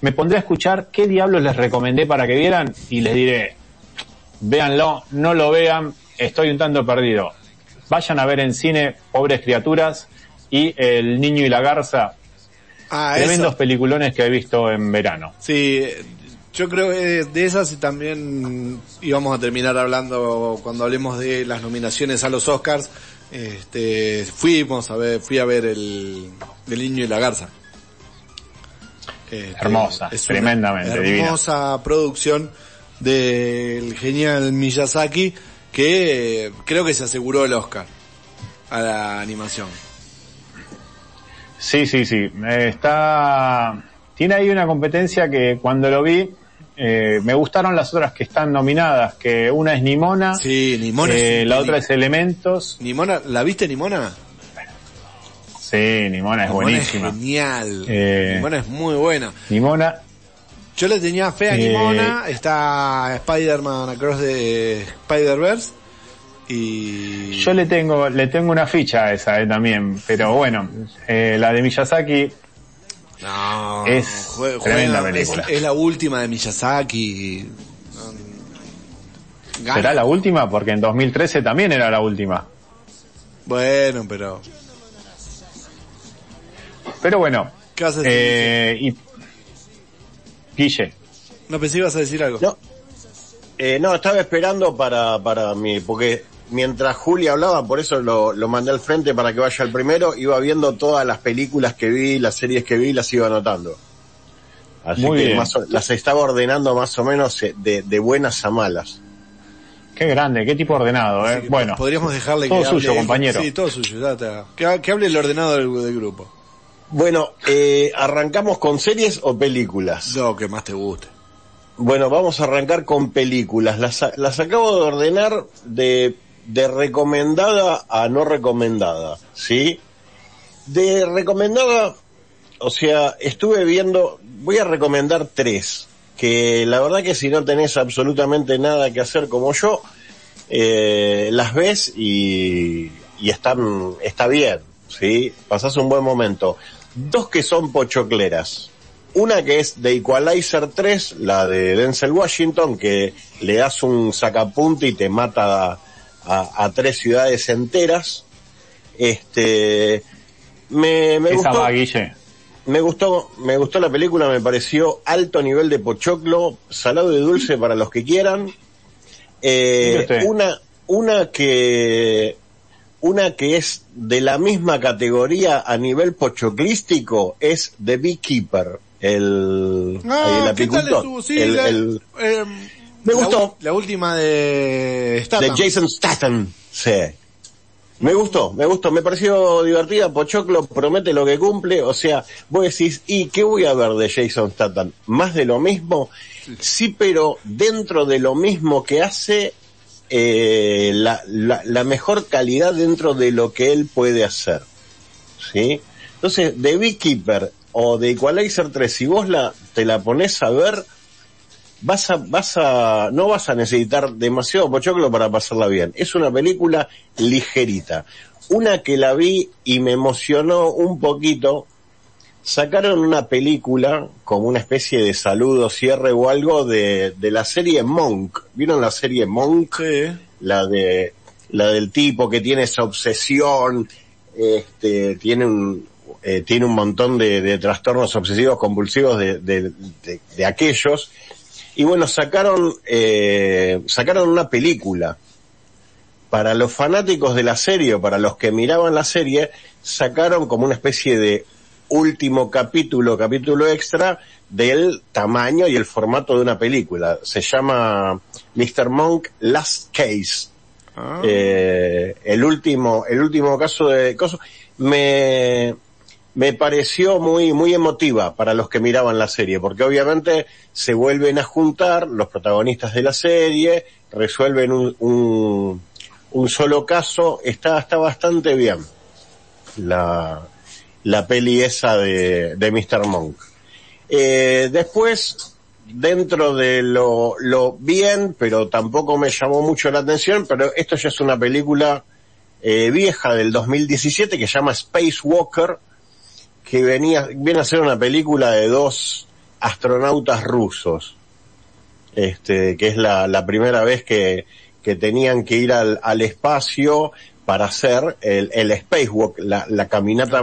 me pondré a escuchar qué diablos les recomendé para que vieran y les diré, véanlo, no lo vean, estoy un tanto perdido. Vayan a ver en cine Pobres Criaturas y El Niño y la Garza, Ah, tremendos eso. peliculones que he visto en verano. Sí, yo creo que de esas y también íbamos a terminar hablando cuando hablemos de las nominaciones a los Oscars. Este, fuimos a ver, fui a ver el, el niño y la garza. Este, Hermosa, una tremendamente divina. hermosa producción del genial Miyazaki que creo que se aseguró el Oscar a la animación. Sí, sí, sí. Está, tiene ahí una competencia que cuando lo vi, eh, me gustaron las otras que están nominadas, que una es Nimona, Sí, Nimona eh, es la otra es Elementos. Nimona, ¿la viste Nimona? Sí, Nimona es Nimona buenísima. Es genial. Eh, Nimona es muy buena. Nimona, Yo le tenía fe a Eh, Nimona, está Spider-Man Across the Spider-Verse y... yo le tengo, le tengo una ficha a esa eh, también, pero bueno, la de Miyazaki No, Es jue- tremenda juega- película. Es, es la última de Miyazaki. Gana. será la última porque en 2013 también era la última. Bueno, pero... Pero bueno, ¿Qué vas a decir? eh, y Guille, No pensé que ibas a decir algo. No, eh, no, estaba esperando para, para mi, porque mientras Julia hablaba, por eso lo, lo mandé al frente para que vaya al primero, iba viendo todas las películas que vi, las series que vi, las iba anotando. Así Muy que bien. más o- las estaba ordenando más o menos eh, de, de buenas a malas. qué grande, qué tipo ordenado, eh. Bueno, podríamos dejarle todo que suyo, hable- compañero. Sí, todo suyo. ya está. Que, que hable el ordenado del, del grupo. Bueno, eh, ¿arrancamos con series o películas? Lo que más te guste. Bueno, vamos a arrancar con películas. Las, las acabo de ordenar de, de recomendada a no recomendada, ¿sí? De recomendada, o sea, estuve viendo, voy a recomendar tres, que la verdad que si no tenés absolutamente nada que hacer como yo, eh, las ves y, y están, está bien, ¿sí? Pasás un buen momento. Dos que son pochocleras. Una que es The Equalizer 3, la de Denzel Washington, que le das un sacapunte y te mata a, a- tres ciudades enteras. Este, me, me esa gustó, va, Guille. me gustó, me gustó la película, me pareció alto nivel de pochoclo, salado y dulce para los que quieran. Eh, una, una que, una que es de la misma categoría a nivel pochoclístico es The Beekeeper, el, el Ah, ¿qué tal apicultor, estuvo? Sí, el- el- eh, Me la gustó. La, última de Statham. de Jason Statham, sí. Me gustó, me gustó, me pareció divertida, Pochoclo promete lo que cumple, o sea, vos decís, ¿y qué voy a ver de Jason Statham? ¿Más de lo mismo? Sí, pero dentro de lo mismo que hace, eh, la, la, la mejor calidad dentro de lo que él puede hacer. ¿Sí? Entonces, de Beekeeper o de Equalizer 3, si vos la, te la pones a ver, vas a, vas a, no vas a necesitar demasiado pochoclo para pasarla bien. Es una película ligerita. Una que la vi y me emocionó un poquito, sacaron una película como una especie de saludo, cierre o algo de, de la serie Monk. ¿Vieron la serie Monk? Sí. la de la del tipo que tiene esa obsesión, este, tiene un eh, tiene un montón de, de trastornos obsesivos compulsivos de, de, de- de aquellos y bueno sacaron eh, sacaron una película para los fanáticos de la serie o para los que miraban la serie sacaron como una especie de último capítulo capítulo extra del tamaño y el formato de una película se llama Mr. Monk Last Case Ah. eh, el último, el último caso de coso, me, me pareció muy, muy emotiva para los que miraban la serie, porque obviamente se vuelven a juntar los protagonistas de la serie, resuelven un, un, un solo caso, está, está bastante bien la, la peli esa de, de Mr. Monk. Eh, después, dentro de lo, lo bien, pero tampoco me llamó mucho la atención, pero esto ya es una película eh, vieja del 2017 que se llama Space Walker, que venía, viene a ser una película de dos astronautas rusos, este, que es la, la primera vez que, que tenían que ir al, al espacio para hacer el, el spacewalk, la, la caminata,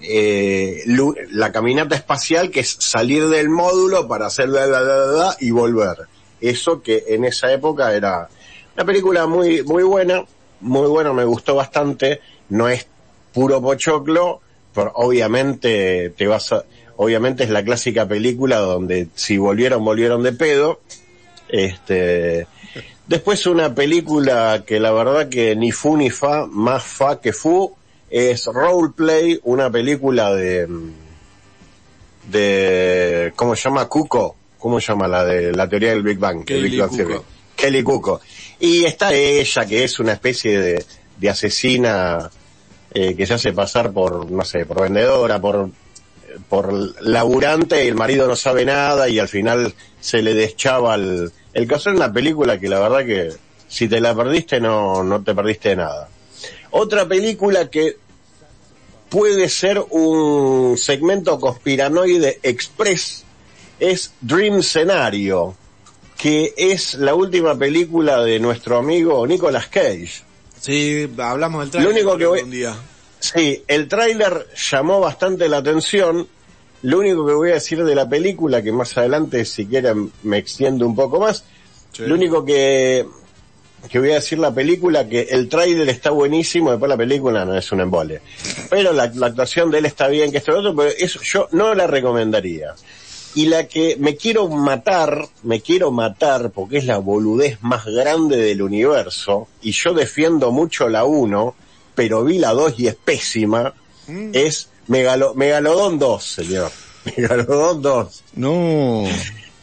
eh, la caminata espacial que es salir del módulo para hacer bla, bla, bla, y volver. Eso que en esa época era una película muy, muy buena, muy buena, me gustó bastante, no es puro pochoclo, pero obviamente te vas a, obviamente es la clásica película donde si volvieron, volvieron de pedo, este, después una película que la verdad que ni fu ni fa, más fa que fu, es Roleplay, una película de, de, ¿cómo se llama? Cuco. ¿Cómo se llama la de la teoría del Big Bang? Kelly El Big Bang. Theory. Kelly Cuco. Y está ella, que es una especie de, de asesina eh, que se hace pasar por, no sé, por vendedora, por, por laburante, y el marido no sabe nada y al final se le deschaba el, el caso es una película que la verdad que si te la perdiste no, no te perdiste nada. Otra película que puede ser un segmento conspiranoide express es Dream Scenario, que es la última película de nuestro amigo Nicolas Cage. Sí, hablamos del trailer. Lo único que voy- un día. Sí, el tráiler llamó bastante la atención. Lo único que voy a decir de la película, que más adelante si quieren me extiendo un poco más, Sí. lo único que, que voy a decir la película, que el tráiler está buenísimo, después la película no es un embole. Pero la, la actuación de él está bien, que esto y lo otro, pero eso yo no la recomendaría. Y la que me quiero matar, me quiero matar porque es la boludez más grande del universo, y yo defiendo mucho la 1, pero vi la 2 y es pésima, es Megalo, Megalodón 2, señor. Megalodón 2. No.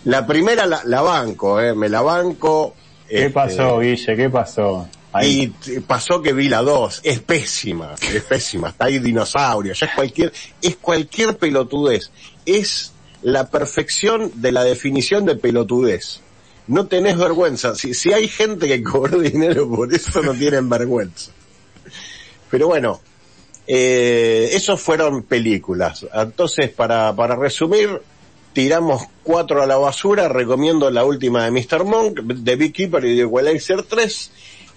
La primera la, la banco, eh, me la banco. ¿Qué este, pasó, Guille? ¿Qué pasó? Ahí. y pasó que vi la 2, es pésima, es pésima, está ahí dinosaurio, ya es cualquier, es cualquier pelotudez, es la perfección de la definición de pelotudez. No tenés vergüenza, si, si hay gente que cobró dinero por eso no tienen vergüenza. Pero bueno, eh, esos fueron películas. Entonces, para, para resumir, tiramos cuatro a la basura, recomiendo la última de Mr. Monk, de Beekeeper y de Equalizer 3,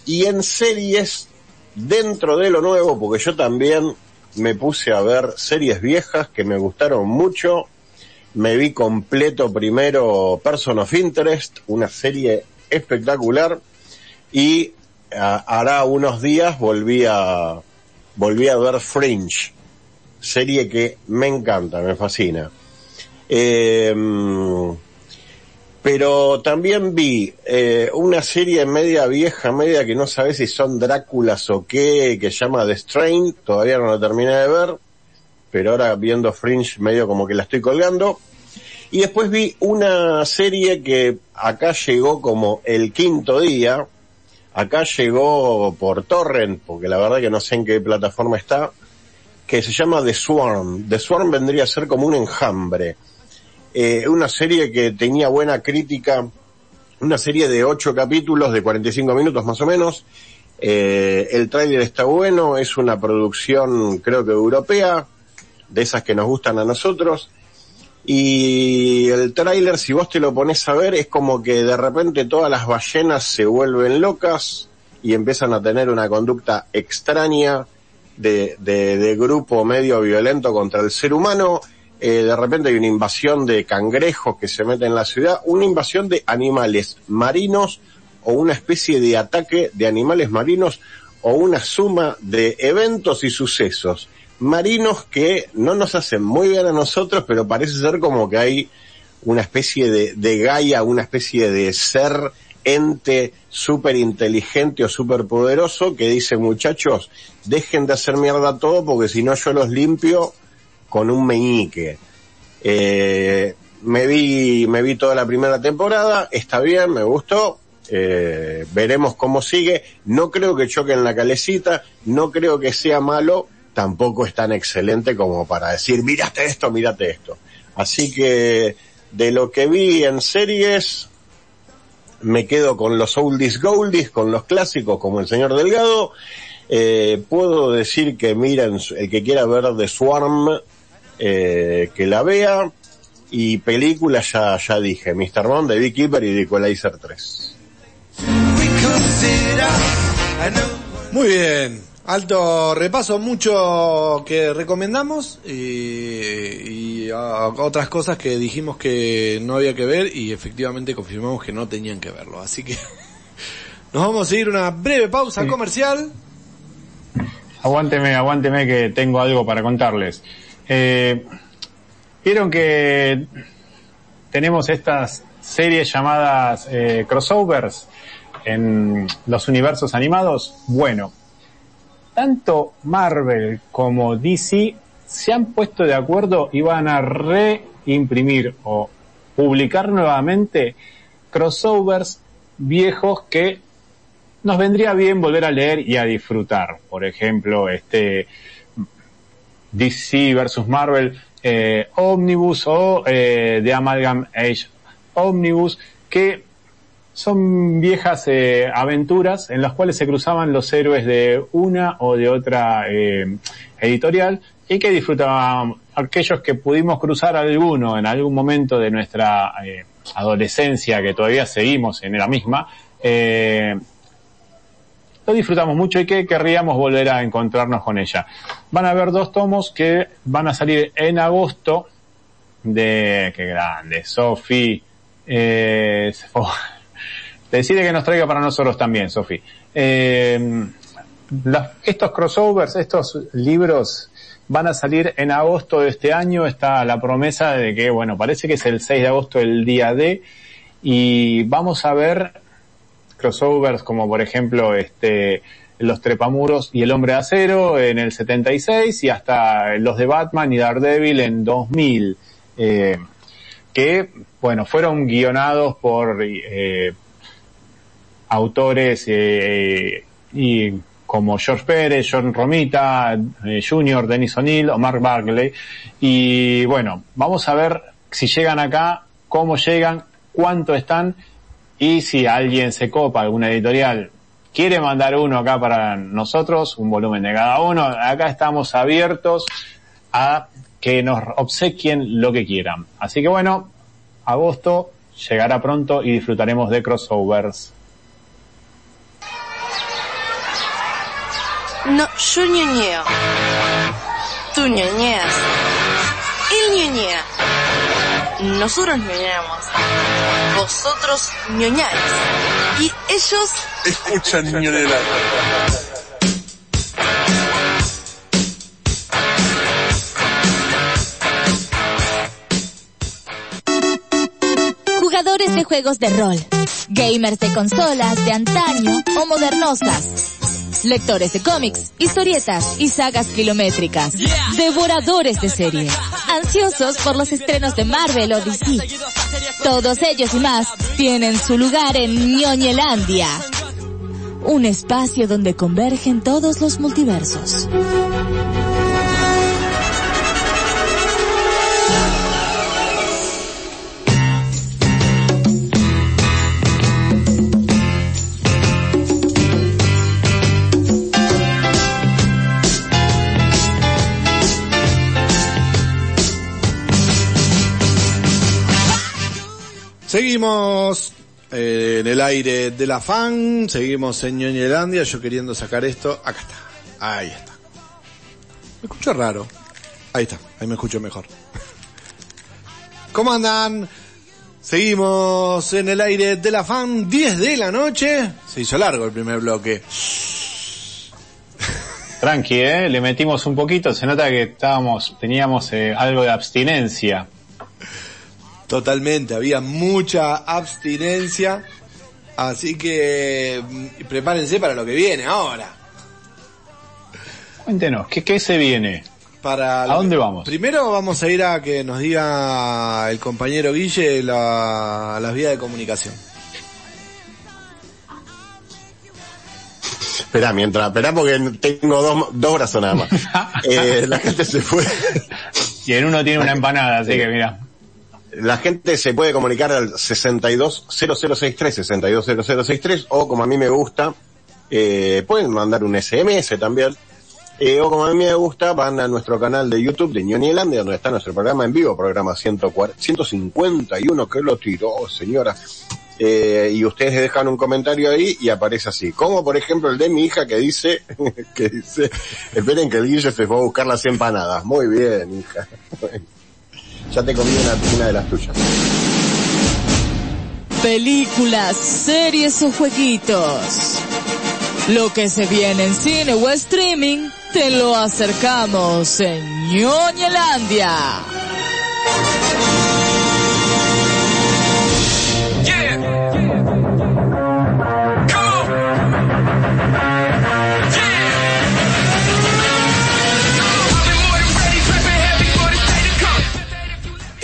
y en series, dentro de lo nuevo, porque yo también me puse a ver series viejas que me gustaron mucho, me vi completo primero Person of Interest, una serie espectacular, y a- hará unos días volví a, volví a ver Fringe, serie que me encanta, me fascina. Eh, pero también vi eh, una serie media vieja, media que no sabes si son Dráculas o qué, que se llama The Strain, todavía no la terminé de ver, pero ahora viendo Fringe medio como que la estoy colgando. Y después vi una serie que acá llegó como el quinto día, acá llegó por Torrent, porque la verdad que no sé en qué plataforma está, que se llama The Swarm. The Swarm vendría a ser como un enjambre. Eh, una serie que tenía buena crítica, una serie de ocho capítulos de 45 minutos más o menos. Eh, el tráiler está bueno, es una producción creo que europea, de esas que nos gustan a nosotros. Y el tráiler, si vos te lo pones a ver, es como que de repente todas las ballenas se vuelven locas y empiezan a tener una conducta extraña de, de, de grupo medio violento contra el ser humano. Eh, de repente hay una invasión de cangrejos que se meten en la ciudad, una invasión de animales marinos o una especie de ataque de animales marinos o una suma de eventos y sucesos marinos que no nos hacen muy bien a nosotros, pero parece ser como que hay una especie de, de Gaia, una especie de ser, ente súper inteligente o súper poderoso que dice muchachos, dejen de hacer mierda todo porque si no yo los limpio con un meñique. Eh, me vi, me vi toda la primera temporada, está bien, me gustó, eh, veremos cómo sigue, no creo que choque en la calecita, no creo que sea malo, tampoco es tan excelente como para decir, mírate esto, mírate esto. Así que de lo que vi en series, me quedo con los oldies goldies, con los clásicos como El Señor Delgado. Eh, puedo decir que miren, el que quiera ver The Swarm, eh, que la vea. Y películas ya, ya dije, Mr. Bond, The Beekeeper y Equalizer 3. Muy bien. Alto repaso, mucho que recomendamos y, y a- otras cosas que dijimos que no había que ver y efectivamente confirmamos que no tenían que verlo. Así que nos vamos a ir una breve pausa comercial. Aguánteme, aguánteme que tengo algo para contarles. Eh, Vieron que tenemos estas series llamadas eh, crossovers en los universos animados. Bueno, tanto Marvel como DC se han puesto de acuerdo y van a reimprimir o publicar nuevamente crossovers viejos que nos vendría bien volver a leer y a disfrutar. Por ejemplo, este DC versus Marvel eh, Omnibus o eh, The Amalgam Age Omnibus, que son viejas eh, aventuras en las cuales se cruzaban los héroes de una o de otra eh, editorial y que disfrutaban aquellos que pudimos cruzar alguno en algún momento de nuestra eh, adolescencia, que todavía seguimos en la misma, eh, lo disfrutamos mucho y que querríamos volver a encontrarnos con ella. Van a haber dos tomos que van a salir en agosto de, qué grande, Sofi, eh, oh, decide que nos traiga para nosotros también, Sofi. Eh, estos crossovers, estos libros van a salir en agosto de este año. Está la promesa de que, bueno, parece que es el 6 de agosto el día D y vamos a ver crossovers como por ejemplo este los Trepamuros y el Hombre de Acero en el 76 y hasta los de Batman y Daredevil en 2000 eh, que bueno fueron guionados por eh, autores eh, y como George Pérez, John Romita, eh, Junior, Dennis O'Neill o Mark Barkley. Y bueno, vamos a ver si llegan acá, cómo llegan, cuánto están y si alguien se copa, alguna editorial quiere mandar uno acá para nosotros, un volumen de cada uno, acá estamos abiertos a que nos obsequien lo que quieran. Así que bueno, agosto llegará pronto y disfrutaremos de crossovers. No, yo ñoñeo. Tú ñoñeas. Él ñoñea. Nosotros ñoñamos. Vosotros ñoñáis. Y ellos... Escuchan ñonela. Jugadores de juegos de rol, gamers de consolas de antaño o modernosas, lectores de cómics, historietas y sagas kilométricas, devoradores de series, ansiosos por los estrenos de Marvel o DC. Todos ellos y más tienen su lugar en Ñoñelandia, un espacio donde convergen todos los multiversos. Seguimos eh, en el aire de la fan, seguimos en Ñoñelandia, yo queriendo sacar esto, acá está, ahí está. Me escucho raro, ahí está, ahí me escucho mejor. ¿Cómo andan? Seguimos en el aire de la fan, 10 de la noche, se hizo largo el primer bloque. Tranqui, ¿eh? le metimos un poquito, se nota que estábamos, teníamos eh, algo de abstinencia. Totalmente, había mucha abstinencia, así que mm, prepárense para lo que viene ahora. Cuéntenos, ¿qué, qué se viene? Para ¿A dónde vamos? Primero vamos a ir a que nos diga el compañero Guille la- las vías de comunicación. Espera, mientras, espera porque tengo dos, dos brazos nada más. Eh, la gente se fue. Y en uno tiene una empanada, así que mira. La gente se puede comunicar al 620063, 620063, o como a mí me gusta, eh, pueden mandar un SMS también. Eh, o como a mí me gusta, van a nuestro canal de YouTube de Ñonielandia, donde está nuestro programa en vivo, programa 140 151, que lo tiró, señora. Eh, y ustedes dejan un comentario ahí y aparece así. Como por ejemplo el de mi hija que dice, que dice, esperen que el Guille se fue a buscar las empanadas. Muy bien, hija. ya te comí una, una de las tuyas. Películas, series o jueguitos. Lo que se viene en cine o streaming, te lo acercamos en Ñoñelandia.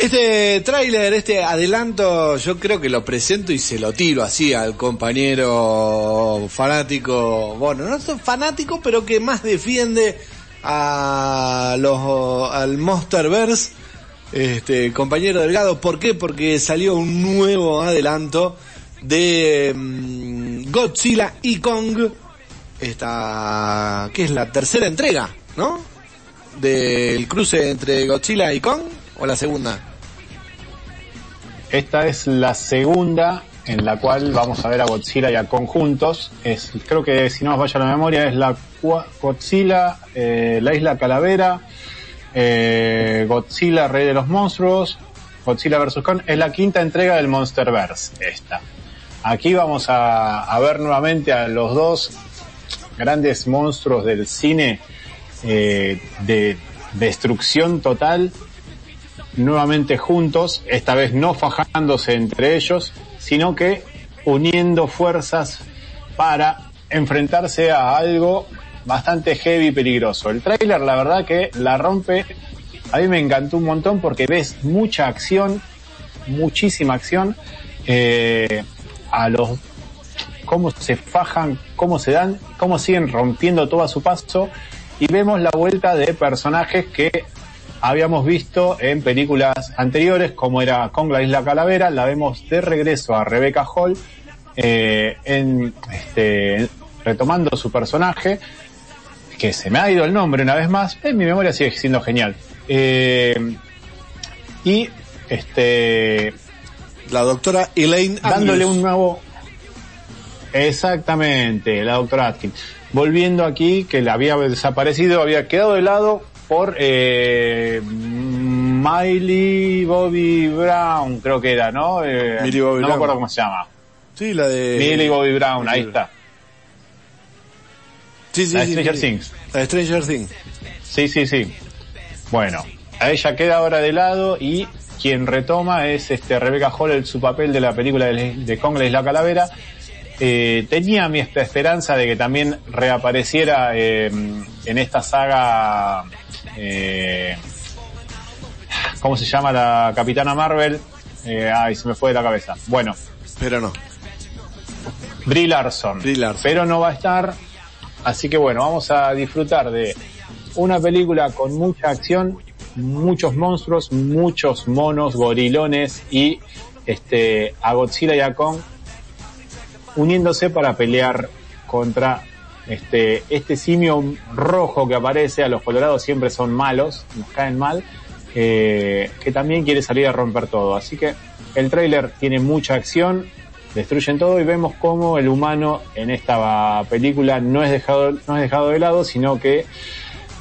Este tráiler, este adelanto, yo creo que lo presento y se lo tiro así al compañero fanático, bueno, no es fanático, pero que más defiende a los, al Monsterverse, este, compañero Delgado. ¿Por qué? Porque salió un nuevo adelanto de mm, Godzilla y Kong, esta, que es la tercera entrega, ¿no? Del cruce entre Godzilla y Kong, o la segunda. Esta es la segunda en la cual vamos a ver a Godzilla y a Kong juntos. Es, creo que si no os vaya la memoria, es la Godzilla, eh, la isla Calavera, eh, Godzilla, Rey de los Monstruos, Godzilla vs. Kong. Es la quinta entrega del Monsterverse, esta. Aquí vamos a, a ver nuevamente a los dos grandes monstruos del cine eh, de destrucción total nuevamente juntos, esta vez no fajándose entre ellos, sino que uniendo fuerzas para enfrentarse a algo bastante heavy y peligroso. El tráiler la verdad que la rompe, a mí me encantó un montón porque ves mucha acción, muchísima acción, eh, a los cómo se fajan, cómo se dan, cómo siguen rompiendo todo a su paso y vemos la vuelta de personajes que habíamos visto en películas anteriores, como era Con la Isla Calavera, la vemos de regreso a Rebecca Hall, eh, en, este, retomando su personaje, que se me ha ido el nombre una vez más, en mi memoria sigue siendo genial. Eh, y este la doctora Elaine dándole un nuevo exactamente la doctora Atkins volviendo aquí que le había desaparecido había quedado de lado por eh, Miley Bobby Brown, creo que era, ¿no? Eh, Millie Bobby no Brown. me acuerdo cómo se llama. Sí, la de... Millie Bobby Brown, ahí está. Sí, sí, La de sí, Stranger. Things. La de Stranger Things. Sí, sí, sí. Bueno, a ella queda ahora de lado y quien retoma es este Rebecca Hall en su papel de la película de, de Kong la Calavera. Eh, tenía mi esperanza de que también reapareciera eh, en esta saga eh, ¿cómo se llama la Capitana Marvel? Eh, ay, se me fue de la cabeza. Bueno, Pero no. Brie Larson. Brie Larson. Pero no va a estar. Así que bueno, vamos a disfrutar de una película con mucha acción, muchos monstruos, muchos monos, gorilones y este a Godzilla y a Kong uniéndose para pelear contra este este simio rojo que aparece. A los colorados siempre son malos, nos caen mal. eh, que también quiere salir a romper todo. Así que el tráiler tiene mucha acción, destruyen todo y vemos cómo el humano en esta película no es dejado, no es dejado de lado, sino que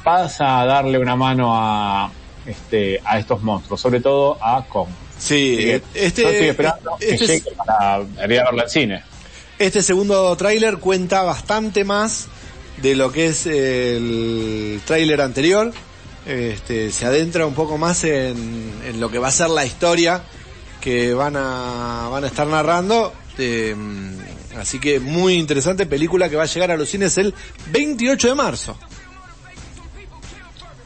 pasa a darle una mano a, este, a estos monstruos, sobre todo a Kong. Sí, Así que este, yo estoy esperando que este, llegue para ir a verla al cine. Este segundo tráiler cuenta bastante más de lo que es el tráiler anterior. Este, se adentra un poco más en, en lo que va a ser la historia que van a, van a estar narrando. Eh, así que muy interesante película que va a llegar a los cines el 28 de marzo.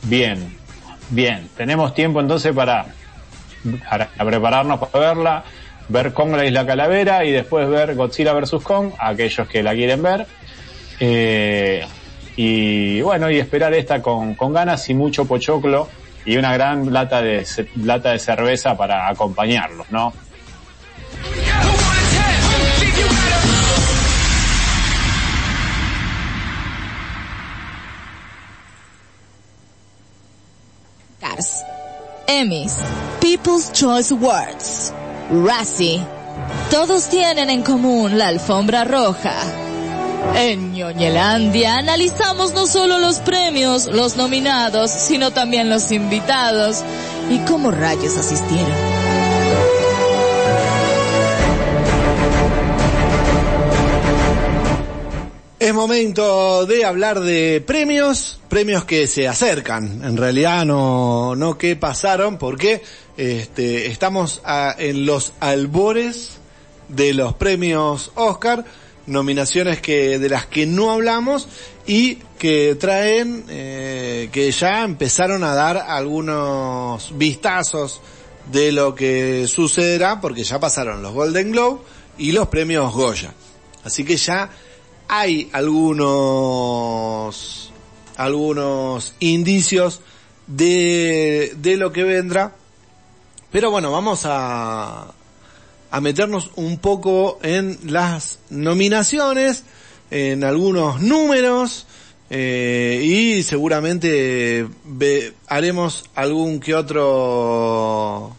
Bien, bien. Tenemos tiempo entonces para, para prepararnos para verla, ver Kong la Isla Calavera y después ver Godzilla vs. Kong, aquellos que la quieren ver. Eh, y bueno, y esperar esta con, con ganas y mucho pochoclo y una gran lata de, lata de cerveza para acompañarlos, ¿no? Emmys, People's Choice Awards, Razzie. Todos tienen en común la alfombra roja. En Ñoñelandia analizamos no solo los premios, los nominados, sino también los invitados y cómo rayos asistieron. Es momento de hablar de premios, premios que se acercan, en realidad no, no que pasaron, porque este, estamos en los albores de los premios Oscar, nominaciones que de las que no hablamos y que traen, eh, que ya empezaron a dar algunos vistazos de lo que sucederá porque ya pasaron los Golden Globe y los premios Goya. Así que ya hay algunos algunos indicios de, de lo que vendrá. Pero bueno, vamos a, a meternos un poco en las nominaciones, en algunos números, eh, y seguramente haremos algún que otro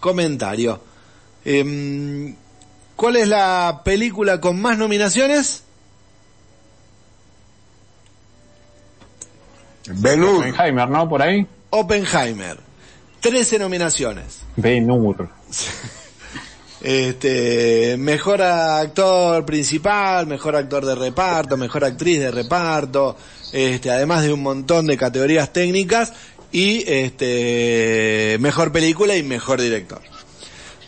comentario. Em, ¿Cuál es la película con más nominaciones? Ben Oppenheimer, ¿no? Por ahí. Oppenheimer. 13 nominaciones. Ben Hur. Este, mejor actor principal, mejor actor de reparto, mejor actriz de reparto, este, además de un montón de categorías técnicas y este, mejor película y mejor director.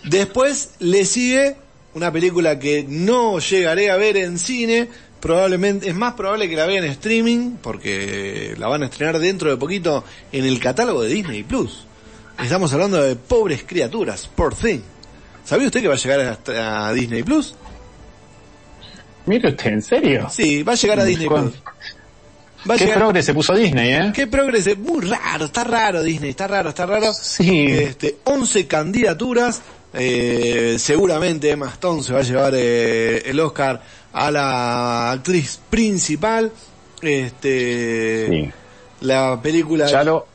Después le sigue una película que no llegaré a ver en cine, probablemente, es más probable que la vea en streaming, porque la van a estrenar dentro de poquito en el catálogo de Disney Plus. Estamos hablando de pobres criaturas, Poor Thing. ¿Sabía usted que va a llegar hasta a Disney Plus? Mire usted, ¿en serio? Sí, va a llegar a Disney Plus. ¿Qué progre se puso Disney, eh? Qué progrese, muy raro, está raro Disney, está raro, está raro. Sí. Este, 11 candidaturas, eh, seguramente Emma Stone se va a llevar eh, el Oscar a la actriz principal. Este, Sí. la película. Ya lo,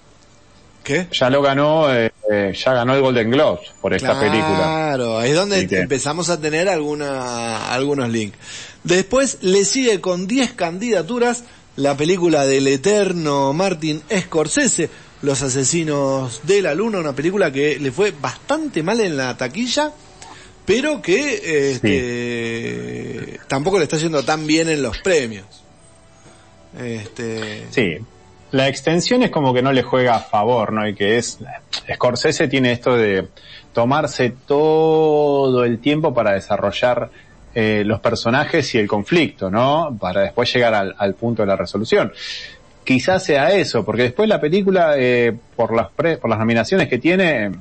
¿Qué? ya lo ganó, eh, eh, ya ganó el Golden Globes por esta película. Claro, ahí es donde que- empezamos a tener alguna, algunos links. Después le sigue con 10 candidaturas la película del eterno Martin Scorsese, Los Asesinos de la Luna, una película que le fue bastante mal en la taquilla, pero que este, tampoco le está yendo tan bien en los premios. Este, Sí. La extensión es como que no le juega a favor, ¿no? Y que es, Scorsese tiene esto de tomarse todo el tiempo para desarrollar eh, los personajes y el conflicto, ¿no? Para después llegar al, al punto de la resolución. Quizás sea eso, porque después la película, eh, por las pre- por las nominaciones que tiene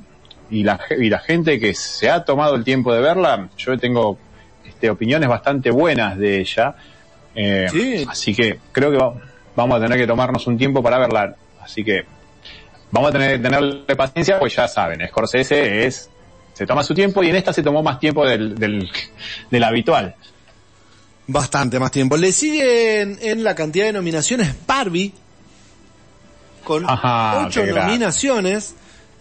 y la, y la gente que se ha tomado el tiempo de verla, yo tengo este, opiniones bastante buenas de ella. Eh, Sí. Así que creo que va- vamos a tener que tomarnos un tiempo para verla. Así que vamos a tener que tenerle paciencia, pues ya saben, Scorsese es, se toma su tiempo y en esta se tomó más tiempo del, del, del habitual. Bastante más tiempo. Le siguen en la cantidad de nominaciones Barbie, con Ajá, ocho nominaciones.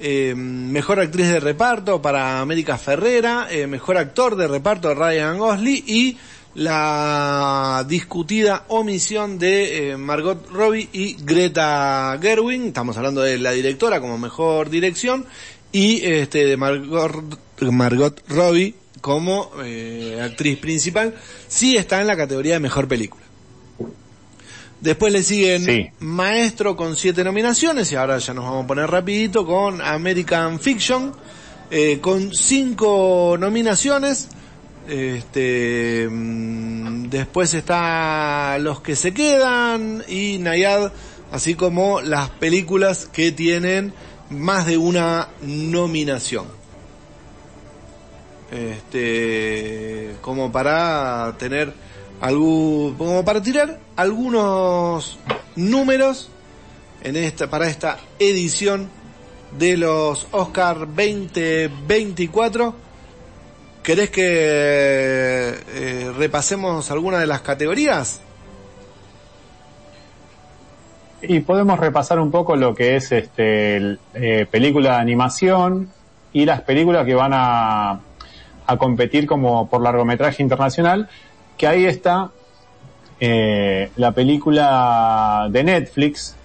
Eh, mejor actriz de reparto para América Ferrera, eh, mejor actor de reparto Ryan Gosling y la discutida omisión de eh, Margot Robbie y Greta Gerwig. Estamos hablando de la directora como mejor dirección y este de Margot, Margot Robbie como eh, actriz principal. Sí está en la categoría de mejor película. Después le siguen Sí. Maestro con siete nominaciones y ahora ya nos vamos a poner rapidito con American Fiction eh, con cinco nominaciones. Este, mm, después está Los que se quedan y Nayad, así como las películas que tienen más de una nominación. Este, como para tener algún, como para tirar algunos números en esta, para esta edición de los Oscar 2024. ¿Querés que eh, repasemos alguna de las categorías? Y podemos repasar un poco lo que es este el, eh, película de animación y las películas que van a, a competir como por largometraje internacional, que ahí está eh, la película de Netflix,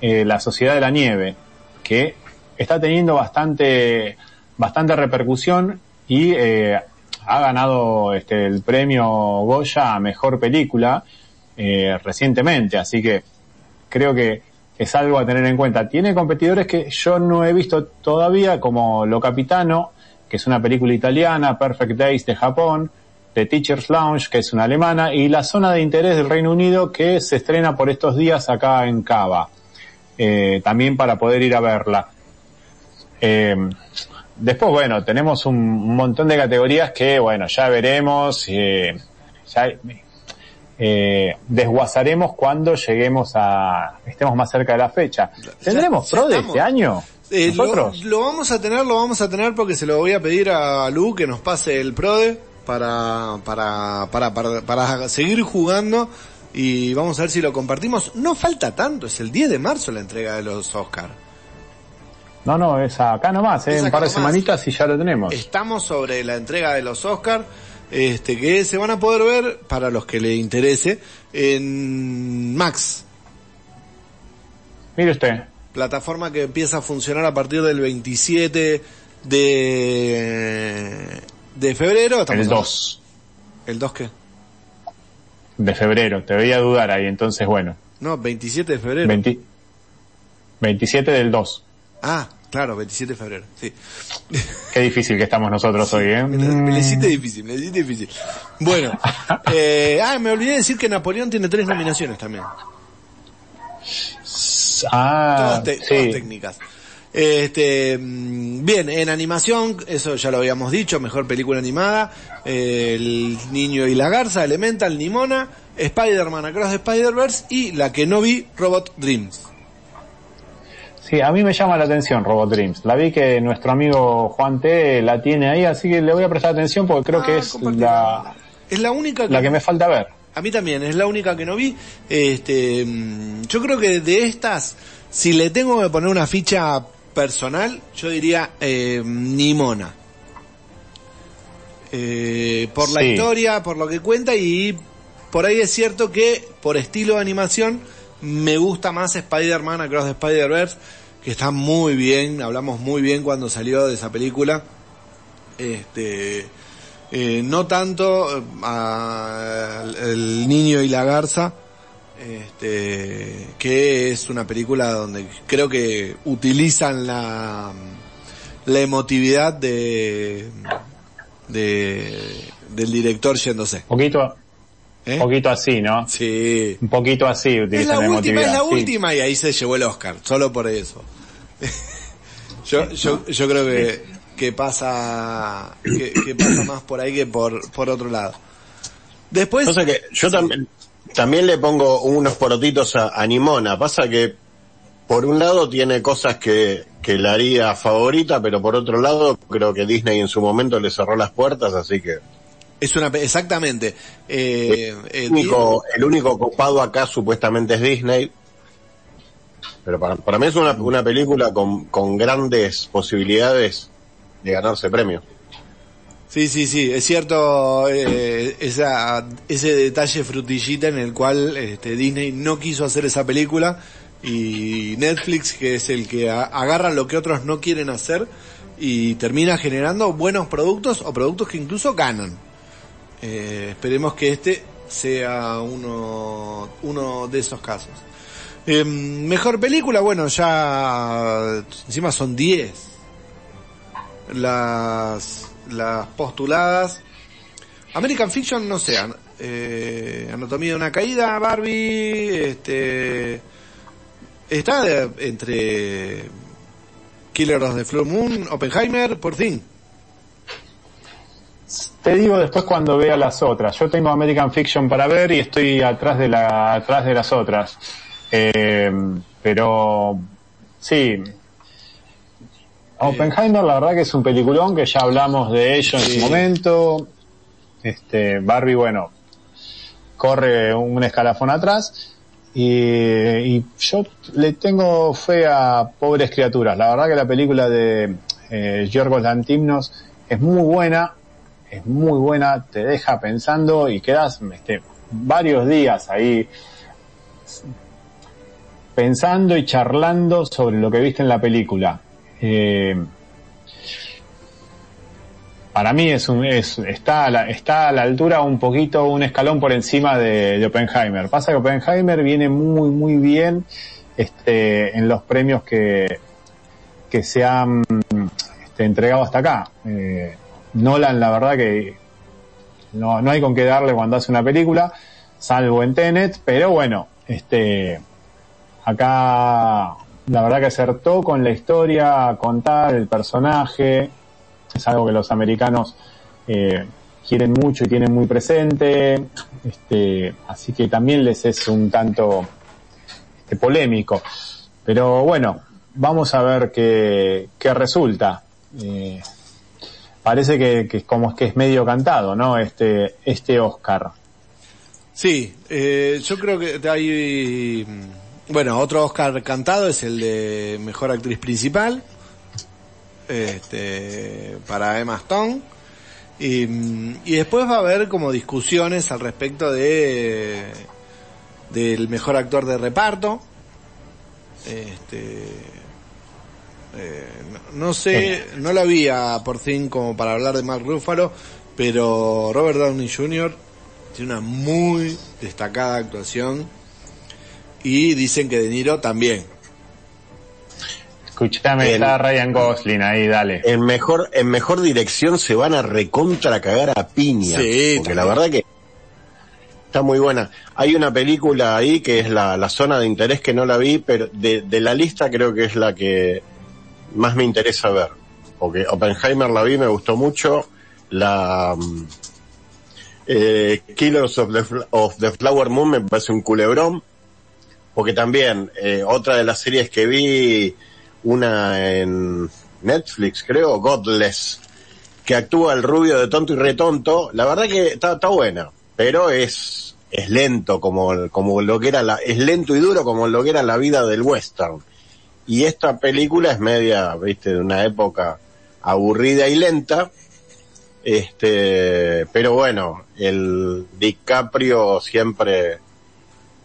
eh, La Sociedad de la Nieve, que está teniendo bastante, bastante repercusión y eh, ha ganado este, el premio Goya a Mejor Película eh, recientemente, así que creo que es algo a tener en cuenta. Tiene competidores que yo no he visto todavía, como Lo Capitano, que es una película italiana, Perfect Days de Japón, The Teacher's Lounge, que es una alemana, y La Zona de Interés del Reino Unido, que se estrena por estos días acá en Cava, eh, también para poder ir a verla. Después, bueno, tenemos un montón de categorías que, bueno, ya veremos, eh, ya, eh, desguazaremos cuando lleguemos a, estemos más cerca de la fecha. ¿Tendremos ya pro de este año? Eh, lo, ¿Nosotros? lo vamos a tener, lo vamos a tener porque se lo voy a pedir a Lu que nos pase el PRODE para, para, para, para, para seguir jugando y vamos a ver si lo compartimos. No falta tanto, es el 10 de marzo la entrega de los Oscar. No, no, es acá nomás, eh, un par de nomás. semanitas y ya lo tenemos. Estamos sobre la entrega de los Oscar, este, que se van a poder ver, para los que le interese, en Max, Mire usted, plataforma que empieza a funcionar a partir del 27 de, de febrero. El 2 ¿El 2 qué? de febrero, te veía dudar ahí, entonces bueno, No, 27 de febrero. 20 27 del 2. Ah, claro, 27 de febrero, sí. Qué difícil que estamos nosotros hoy, ¿eh? Me, la hiciste difícil, me hiciste difícil. Bueno, eh, ah, me olvidé de decir que Napoleón tiene tres nominaciones también. Ah, todas, te- sí. todas técnicas. Este, mm, bien, en animación, eso ya lo habíamos dicho, mejor película animada, eh, El Niño y la Garza, Elemental, Nimona, Spider-Man Across the Spider-Verse y la que no vi, Robot Dreams. Sí, a mí me llama la atención Robot Dreams. La vi que nuestro amigo Juan T la tiene ahí, así que le voy a prestar atención porque creo que Ah, es la, Es la única la que me falta ver. A mí también, es la única que no vi. Este, mm, yo creo que de estas, si le tengo que poner una ficha personal, yo diría eh, Nimona. Eh, por la Sí. historia, por lo que cuenta y por ahí es cierto que por estilo de animación me gusta más Spider-Man Across the Spider-Verse, que está muy bien, hablamos muy bien cuando salió de esa película. Este, eh, no tanto eh, a El Niño y la Garza, este, que es una película donde creo que utilizan la, la emotividad de, de, del director yéndose. Poquito, ¿eh? poquito así, ¿no? Sí. Un poquito así Es utilizan la última, es la sí. última y ahí se llevó el Oscar, solo por eso. yo, yo, yo creo que, que pasa, que, que pasa más por ahí que por, por otro lado. Después, que yo también, también le pongo unos porotitos a, a Nimona. Pasa que, por un lado tiene cosas que, que la haría favorita, pero por otro lado creo que Disney en su momento le cerró las puertas, así que es una, exactamente, eh, eh, el único, el único copado acá supuestamente es Disney. Pero para, para mí es una, una película con, con grandes posibilidades de ganarse premios. Sí, sí, sí, es cierto eh, esa, ese detalle frutillita en el cual este, Disney no quiso hacer esa película y Netflix, que es el que a- agarra lo que otros no quieren hacer y termina generando buenos productos o productos que incluso ganan. Eh, esperemos que este sea uno, uno de esos casos. Eh, mejor película, bueno, ya encima son 10 las, las postuladas. American Fiction, no sé, eh, Anatomía de una caída, Barbie, este, está entre Killer of the Flower Moon, Oppenheimer, por fin. Te digo después cuando vea las otras. Yo tengo American Fiction para ver y estoy atrás de la, atrás de las otras. Eh, pero sí. Oppenheimer la verdad que es un peliculón que ya hablamos de ello en Sí. su momento. Este, Barbie, bueno, corre un escalafón atrás. Y, y yo le tengo fe a pobres criaturas. La verdad que la película de eh, Yorgos Lantimnos es muy buena, es muy buena, te deja pensando y quedas este, varios días ahí pensando y charlando sobre lo que viste en la película. Eh, para mí es un, es, está, a la, está a la altura un poquito, un escalón por encima de, de Oppenheimer. Pasa que Oppenheimer viene muy, muy bien este, en los premios que, que se han este, entregado hasta acá. Eh, Nolan, la verdad que no, no hay con qué darle cuando hace una película, salvo en Tenet, pero bueno, este, acá la verdad que acertó con la historia, contar el personaje, es algo que los americanos eh, quieren mucho y tienen muy presente, este, así que también les es un tanto este, polémico. Pero bueno, vamos a ver qué, qué resulta. Eh, parece que, que como es que es medio cantado, ¿no? Este, este Oscar. Sí, eh, yo creo que hay, bueno, otro Oscar cantado es el de Mejor Actriz Principal, este, para Emma Stone. Y, y después va a haber como discusiones al respecto de del mejor actor de reparto. Este, eh, no, no sé, no la vi a por fin como para hablar de Mark Ruffalo, pero Robert Downey Jr. tiene una muy destacada actuación y dicen que De Niro también. Escúchame, El- está Ryan Gosling ahí, dale. En mejor, en mejor dirección se van a recontra cagar a piña. Sí, porque también. la verdad que está muy buena. Hay una película ahí que es la, la zona de interés que no la vi, pero de, de la lista creo que es la que más me interesa ver. Porque Oppenheimer la vi, me gustó mucho. La mm, eh, Killers of the, of the Flower Moon me parece un culebrón. Porque también, eh, otra de las series que vi, una en Netflix, creo, Godless, que actúa el rubio de tonto y retonto, la verdad que está, está buena, pero es, es lento como, como lo que era la, es lento y duro como lo que era la vida del western. Y esta película es media, viste, de una época aburrida y lenta, este, pero bueno, el DiCaprio siempre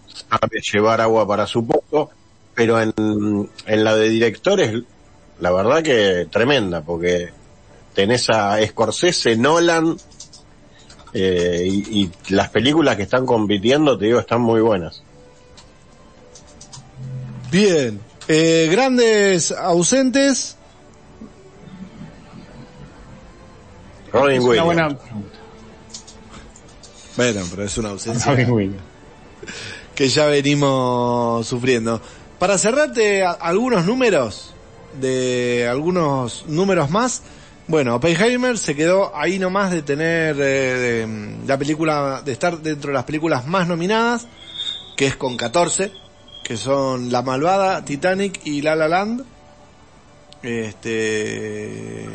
sabe llevar agua para su poco, pero en, en la de directores, la verdad que tremenda, porque tenés a Scorsese, Nolan, eh, y, y las películas que están compitiendo, te digo, están muy buenas. Bien, eh, grandes ausentes. Robin Es Williams. una buena pregunta. Bueno, pero es una ausencia Robin Williams. que ya venimos sufriendo. Para cerrarte a- algunos números, de algunos números más, bueno, Oppenheimer se quedó ahí nomás de tener eh, de, la película, de estar dentro de las películas más nominadas, que es con 14, que son La Malvada, Titanic y La La Land. Este,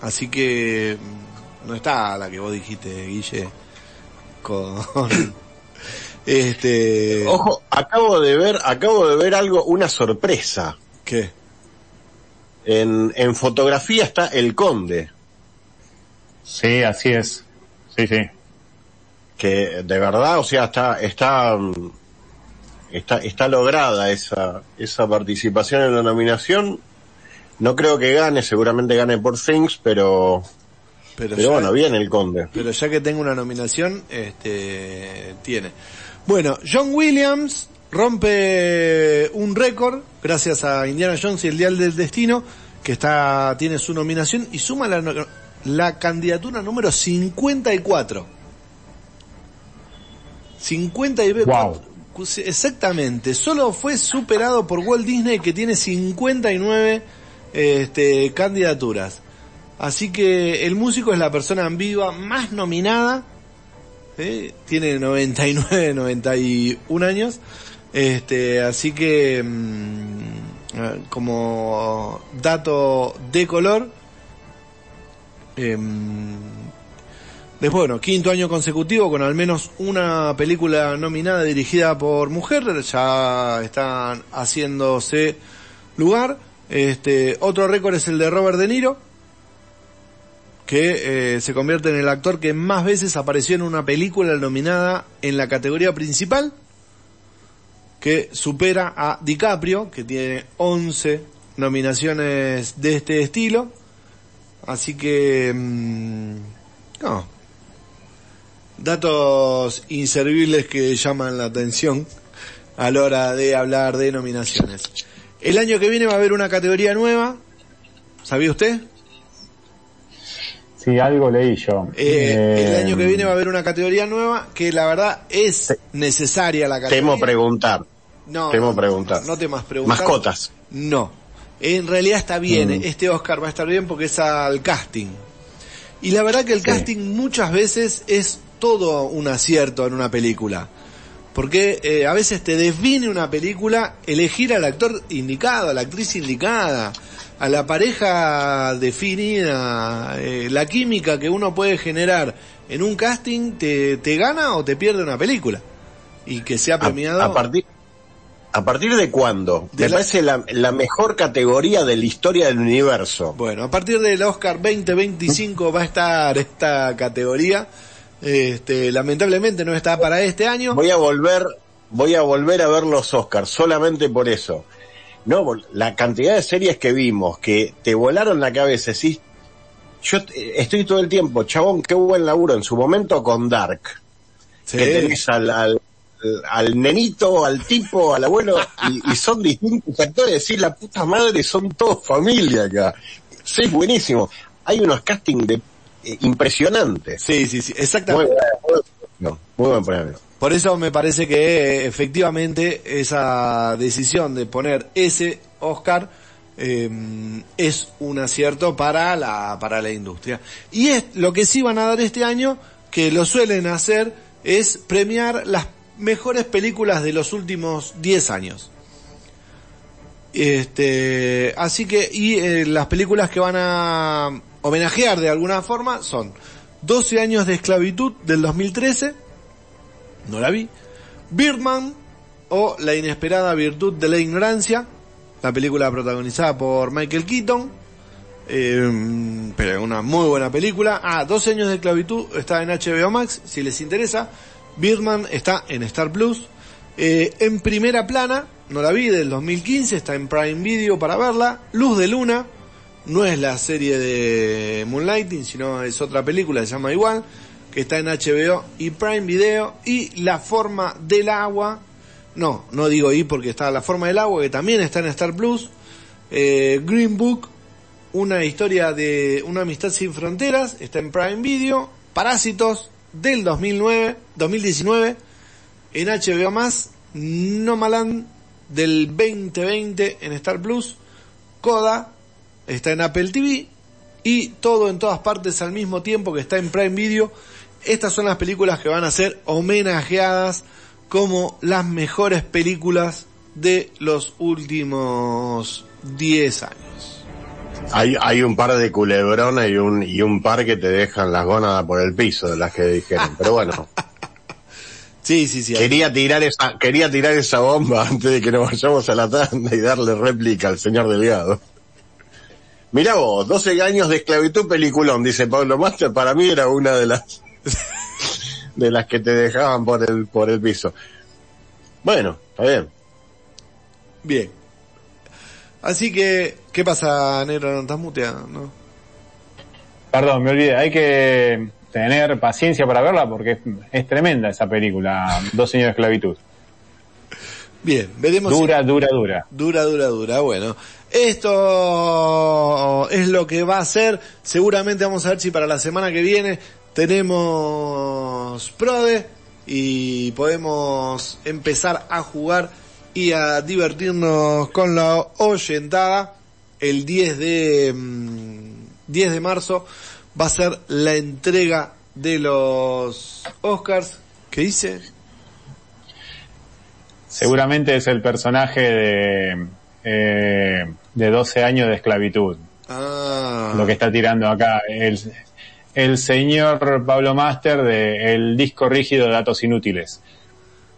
así que mm, no está la que vos dijiste, Guille, con este Ojo, acabo de ver, acabo de ver algo, una sorpresa. ¿Qué? En, en fotografía está El Conde, Sí, así es. Sí, sí. que de verdad, o sea, está, está, mm, está, está lograda esa, esa participación en la nominación. No creo que gane, seguramente gane por Things, pero, Pero, pero ya, bueno, bien El Conde. pero ya que tengo una nominación, este, tiene. Bueno, John Williams rompe un récord gracias a Indiana Jones y el Dial del Destino, que está, tiene su nominación y suma la, no- la candidatura número 54. 54. Wow. Exactamente. Solo fue superado por Walt Disney que tiene 59 este, candidaturas. Así que el músico es la persona en viva más nominada. ¿eh? Tiene 99, 91 años. Este, así que mm, como dato de color. em, Después, bueno, quinto año consecutivo con al menos una película nominada dirigida por mujer, ya están haciéndose lugar. Este, otro récord es el de Robert De Niro, que eh, se convierte en el actor que más veces apareció en una película nominada en la categoría principal, que supera a DiCaprio, que tiene 11 nominaciones de este estilo. Así que, mm, no, datos inservibles que llaman la atención a la hora de hablar de nominaciones. El año que viene va a haber una categoría nueva, ¿sabía usted? Sí, algo leí yo. Eh, el Eh, año que viene va a haber una categoría nueva que la verdad es necesaria la categoría. Temo preguntar. no, temo no, preguntar. No temas preguntar. Mascotas. No. En realidad está bien, Mm. este Oscar va a estar bien porque es al casting. Y la verdad que el casting muchas veces es todo un acierto en una película. Porque eh, a veces te define una película elegir al actor indicado, a la actriz indicada, a la pareja definida, eh, la química que uno puede generar en un casting te, te gana o te pierde una película. Y que sea premiado. A, partir, ¿A partir de cuándo? Me parece la, la mejor categoría de la historia del universo. Bueno, a partir del Oscar 2025 va a estar esta categoría. Este, lamentablemente no está para este año. Voy a volver, voy a volver a ver los Oscars, solamente por eso. No, la cantidad de series que vimos que te volaron la cabeza, sí. Yo estoy todo el tiempo, chabón, qué buen laburo en su momento con Dark. Sí. Que tenés al, al, al nenito, al tipo, al abuelo, y, y son distintos actores, decir la puta madre, son todos familia acá. Sí, buenísimo. Hay unos castings de eh, impresionantes. Sí, sí, sí, exactamente. muy buen premio. Por eso me parece que eh, efectivamente esa decisión de poner ese Oscar eh, es un acierto para la para la industria. Y es lo que sí van a dar este año, que lo suelen hacer, es premiar las mejores películas de los últimos 10 años. Este, así que, y eh, las películas que van a homenajear de alguna forma son 12 años de esclavitud del 2013, no la vi, Birdman o La inesperada virtud de la ignorancia, la película protagonizada por Michael Keaton, eh, pero una muy buena película. Ah, 12 años de esclavitud está en HBO Max, si les interesa. Birdman está en Star Plus. Eh, en primera plana, no la vi, del 2015, está en Prime Video para verla. Luz de Luna, no es la serie de Moonlighting, sino es otra película, se llama igual, que está en HBO y Prime Video. Y La Forma del Agua, no, no digo I porque está La Forma del Agua, que también está en Star Plus. Eh, Green Book, una historia de una amistad sin fronteras, está en Prime Video. Parásitos, del 2009, 2019, en HBO más, Nomaland del 2020 en Star Plus, Coda está en Apple TV y todo en todas partes al mismo tiempo que está en Prime Video. Estas son las películas que van a ser homenajeadas como las mejores películas de los últimos 10 años. Hay, hay un par de culebrones y un, y un par que te dejan las gónadas por el piso de las que dijeron. Pero bueno, Sí, sí, sí. quería tirar esa, quería tirar esa bomba antes de que nos vayamos a la tanda y darle réplica al señor Delgado. Mirá vos, 12 años de esclavitud peliculón, dice Pablo Master, para mí era una de las, de las que te dejaban por el, por el piso. Bueno, está bien. Bien. Así que, ¿qué pasa, negro? ¿No estás muteado? ¿No? Perdón, me olvidé, hay que tener paciencia para verla porque es, es tremenda esa película, Dos años de esclavitud. Bien, veremos. si- Dura, dura, dura. Dura, dura, dura. Bueno, esto es lo que va a ser. Seguramente vamos a ver si para la semana que viene tenemos Prode y podemos empezar a jugar y a divertirnos con la oyentada. El 10 de, mm, 10 de marzo va a ser la entrega de los Oscars. ¿Qué dice? Seguramente es el personaje de, eh, de 12 años de esclavitud. Ah, Lo que está tirando acá el, el señor Pablo Master de el disco rígido de datos inútiles.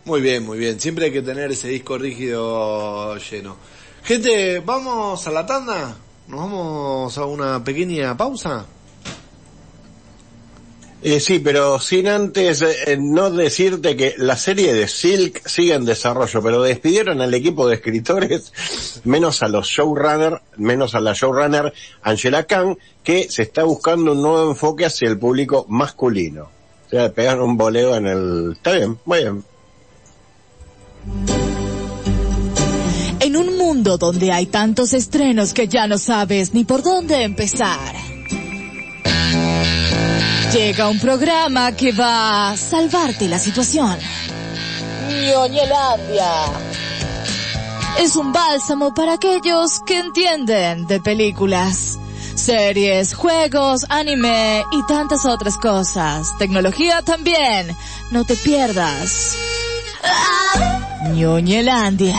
Muy bien, muy bien. Siempre hay que tener ese disco rígido lleno. Gente, vamos a la tanda. Nos vamos a una pequeña pausa. Eh, sí, pero sin antes eh, no decirte que la serie de Silk sigue en desarrollo, pero despidieron al equipo de escritores, menos a los showrunners, menos a la showrunner Angela Khan, que se está buscando un nuevo enfoque hacia el público masculino. O sea, pegaron un boleo en el... Está bien, muy bien. En un mundo donde hay tantos estrenos que ya no sabes ni por dónde empezar. Llega un programa que va a salvarte la situación. Ñoñelandia. Es un bálsamo para aquellos que entienden de películas. Series, juegos, anime y tantas otras cosas. Tecnología también. No te pierdas. Ñoñelandia.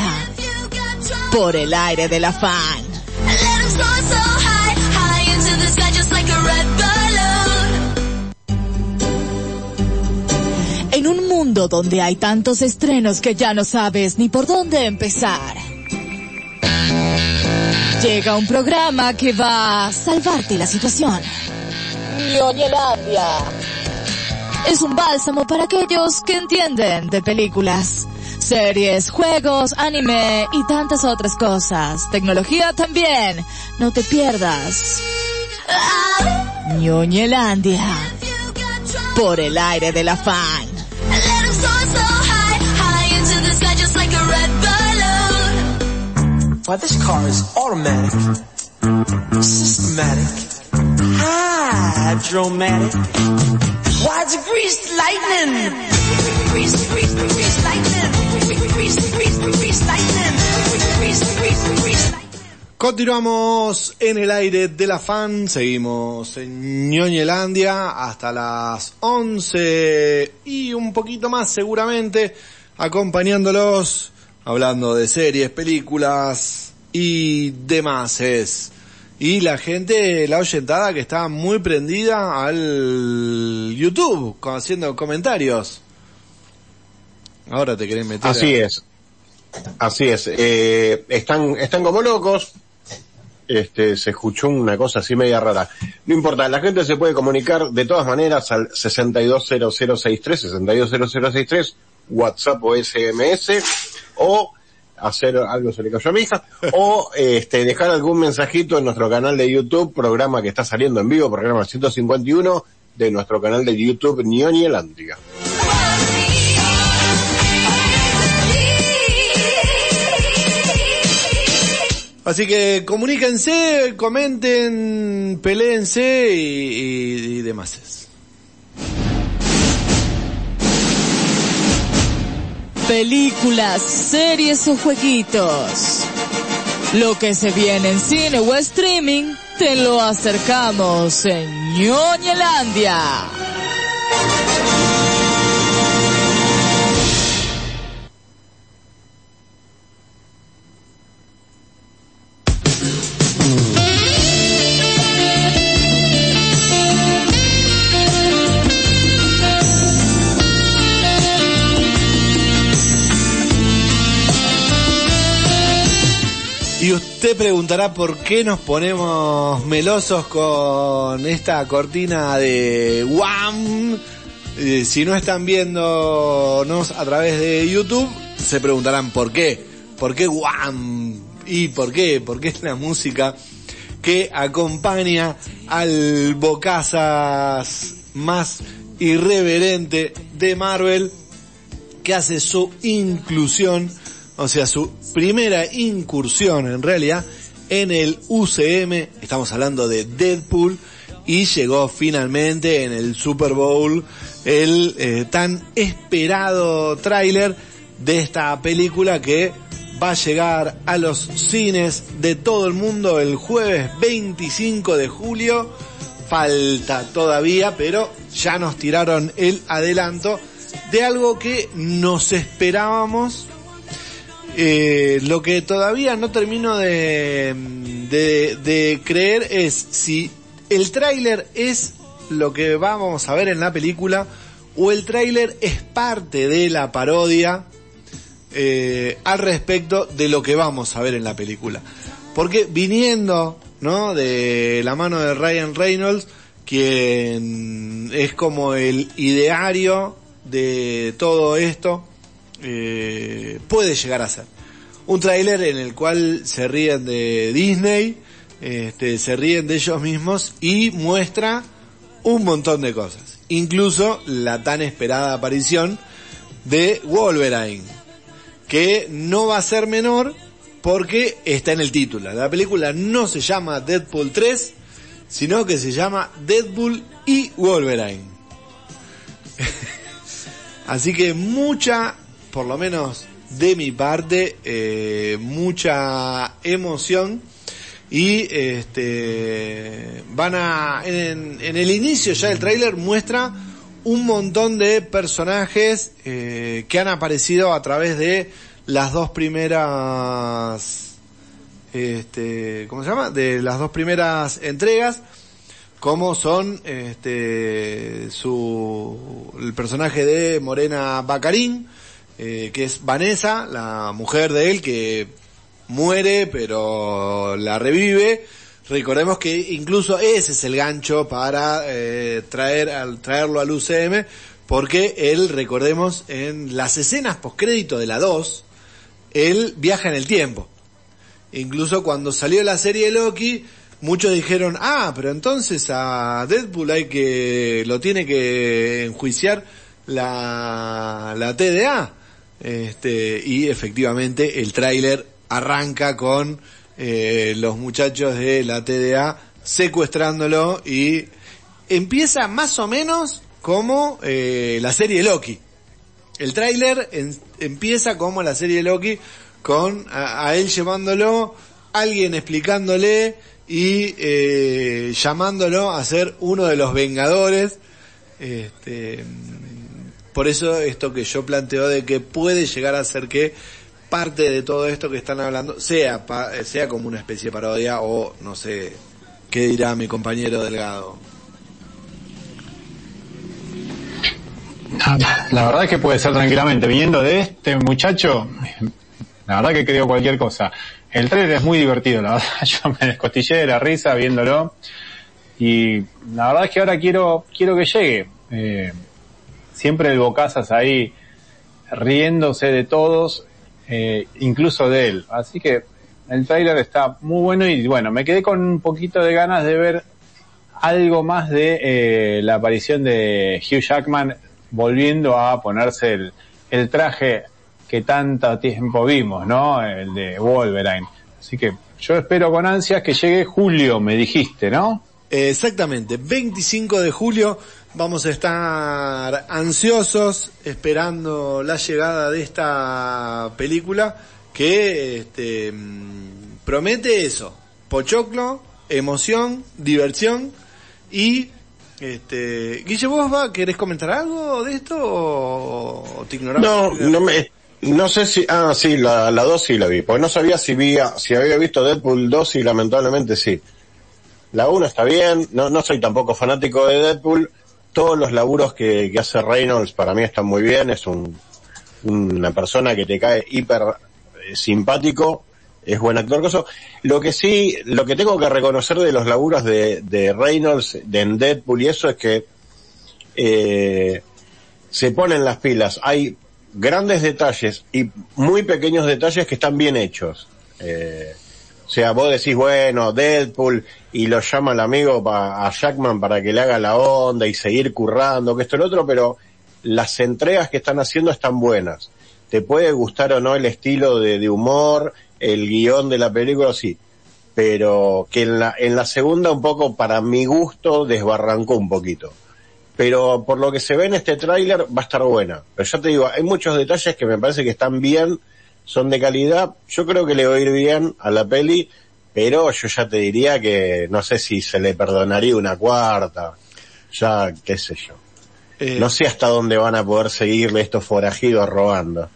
Por el aire de la mundo donde hay tantos estrenos que ya no sabes ni por dónde empezar. Llega un programa que va a salvarte la situación. Es un bálsamo para aquellos que entienden de películas, series, juegos, anime y tantas otras cosas. Tecnología también. No te pierdas. Ñoñelandia. Por el aire de la Why this car is automatic, systematic, hydromatic. Why it's greased lightning? Grease, grease, grease lightning. Grease, grease, grease lightning. Grease, grease, grease lightning. Continuamos en el aire de la fan, seguimos en Ñoñelandia hasta las 11 y un poquito más seguramente, acompañándolos, hablando de series, películas y demás. es. Y la gente, la oyentada que está muy prendida al YouTube, haciendo comentarios. Ahora te querés meter. Así a- es. Así es. Eh, están, están como locos. Este, se escuchó una cosa así media rara. No importa, la gente se puede comunicar de todas maneras al 620063, 620063, WhatsApp o SMS, o hacer algo se le cayó a mi hija, o este, dejar algún mensajito en nuestro canal de YouTube, programa que está saliendo en vivo, programa 151 de nuestro canal de YouTube Nioni Elándiga. Así que comuníquense, comenten, peleense y, y- y demás. Películas, series o jueguitos. Lo que se viene en cine o streaming, te lo acercamos en Ñoñelandia. Y usted preguntará por qué nos ponemos melosos con esta cortina de Wham. Eh, si no están viéndonos a través de YouTube, se preguntarán por qué. ¿Por qué Wham? ¿Y por qué? Porque es la música que acompaña al bocazas más irreverente de Marvel que hace su inclusión, o sea, su primera incursión en realidad en el UCM, estamos hablando de Deadpool, y llegó finalmente en el Super Bowl el eh, tan esperado tráiler de esta película que va a llegar a los cines de todo el mundo el jueves 25 de julio. Falta todavía, pero ya nos tiraron el adelanto de algo que nos esperábamos. Eh, lo que todavía no termino de, de, creer es si el tráiler es lo que vamos a ver en la película o el tráiler es parte de la parodia eh, al respecto de lo que vamos a ver en la película. Porque viniendo, ¿no? De la mano de Ryan Reynolds, quien es como el ideario de todo esto, eh, puede llegar a ser. Un tráiler en el cual se ríen de Disney, este, se ríen de ellos mismos y muestra un montón de cosas. Incluso la tan esperada aparición de Wolverine, que no va a ser menor porque está en el título. La película no se llama Deadpool 3, sino que se llama Deadpool y Wolverine. Así que mucha, por lo menos de mi parte, eh, mucha emoción y este van a en, el inicio ya del tráiler muestra un montón de personajes eh, que han aparecido a través de las dos primeras este cómo se llama de las dos primeras entregas como son este su el personaje de Morena Bacarín eh, que es Vanessa la mujer de él que muere pero la revive. Recordemos que incluso ese es el gancho para eh, traer al traerlo al UCM porque él recordemos en las escenas postcrédito de la 2 él viaja en el tiempo. Incluso cuando salió la serie Loki muchos dijeron ah pero entonces a Deadpool hay que lo tiene que enjuiciar la la TDA este y efectivamente el tráiler arranca con eh, los muchachos de la TDA secuestrándolo y empieza más o menos como eh, la serie Loki. El tráiler empieza como la serie Loki con a, él llevándolo, alguien explicándole y eh, llamándolo a ser uno de los Vengadores. Este, por eso esto que yo planteo de que puede llegar a ser que parte de todo esto que están hablando sea pa- sea como una especie de parodia o no sé qué dirá mi compañero Delgado. La verdad es que puede ser tranquilamente. Viniendo de este muchacho, la verdad que creo cualquier cosa. El trailer es muy divertido, la verdad. Yo me descostillé de la risa viéndolo. Y la verdad es que ahora quiero, quiero que llegue. Eh, siempre el Bocazas ahí riéndose de todos, eh, incluso de él. Así que el trailer está muy bueno y bueno, me quedé con un poquito de ganas de ver algo más de eh, la aparición de Hugh Jackman volviendo a ponerse el, el traje que tanto tiempo vimos, ¿no? El de Wolverine. Así que yo espero con ansias que llegue julio, me dijiste, ¿no? Exactamente, 25 de julio vamos a estar ansiosos esperando la llegada de esta película que este, mm, promete eso, pochoclo, emoción, diversión y este, Guille, ¿vos va, querés comentar algo de esto o, te ignoramos? No, no me, no sé si, ah, sí, la, la 2 sí la vi, porque no sabía si había, si había visto Deadpool 2 y lamentablemente sí. La 1 está bien, no, no soy tampoco fanático de Deadpool, todos los laburos que, hace Reynolds para mí están muy bien, es un, una persona que te cae hiper eh, simpático, es buen actor, cosa. Lo que sí, lo que tengo que reconocer de los laburos de, Reynolds, de Deadpool y eso es que, eh, se ponen las pilas. Hay grandes detalles y muy pequeños detalles que están bien hechos. Eh, sea, vos decís, bueno, Deadpool, y lo llama el amigo pa- a Jackman para que le haga la onda y seguir currando, que esto y lo otro, pero las entregas que están haciendo están buenas. Te puede gustar o no el estilo de, humor, el guion de la película, sí. Pero que en la, en la segunda un poco, para mi gusto, desbarrancó un poquito pero por lo que se ve en este tráiler va a estar buena. Pero ya te digo, hay muchos detalles que me parece que están bien, son de calidad. Yo creo que le va a ir bien a la peli, pero yo ya te diría que no sé si se le perdonaría una cuarta. Ya, qué sé yo. Eh, No sé hasta dónde van a poder seguirle estos forajidos robando.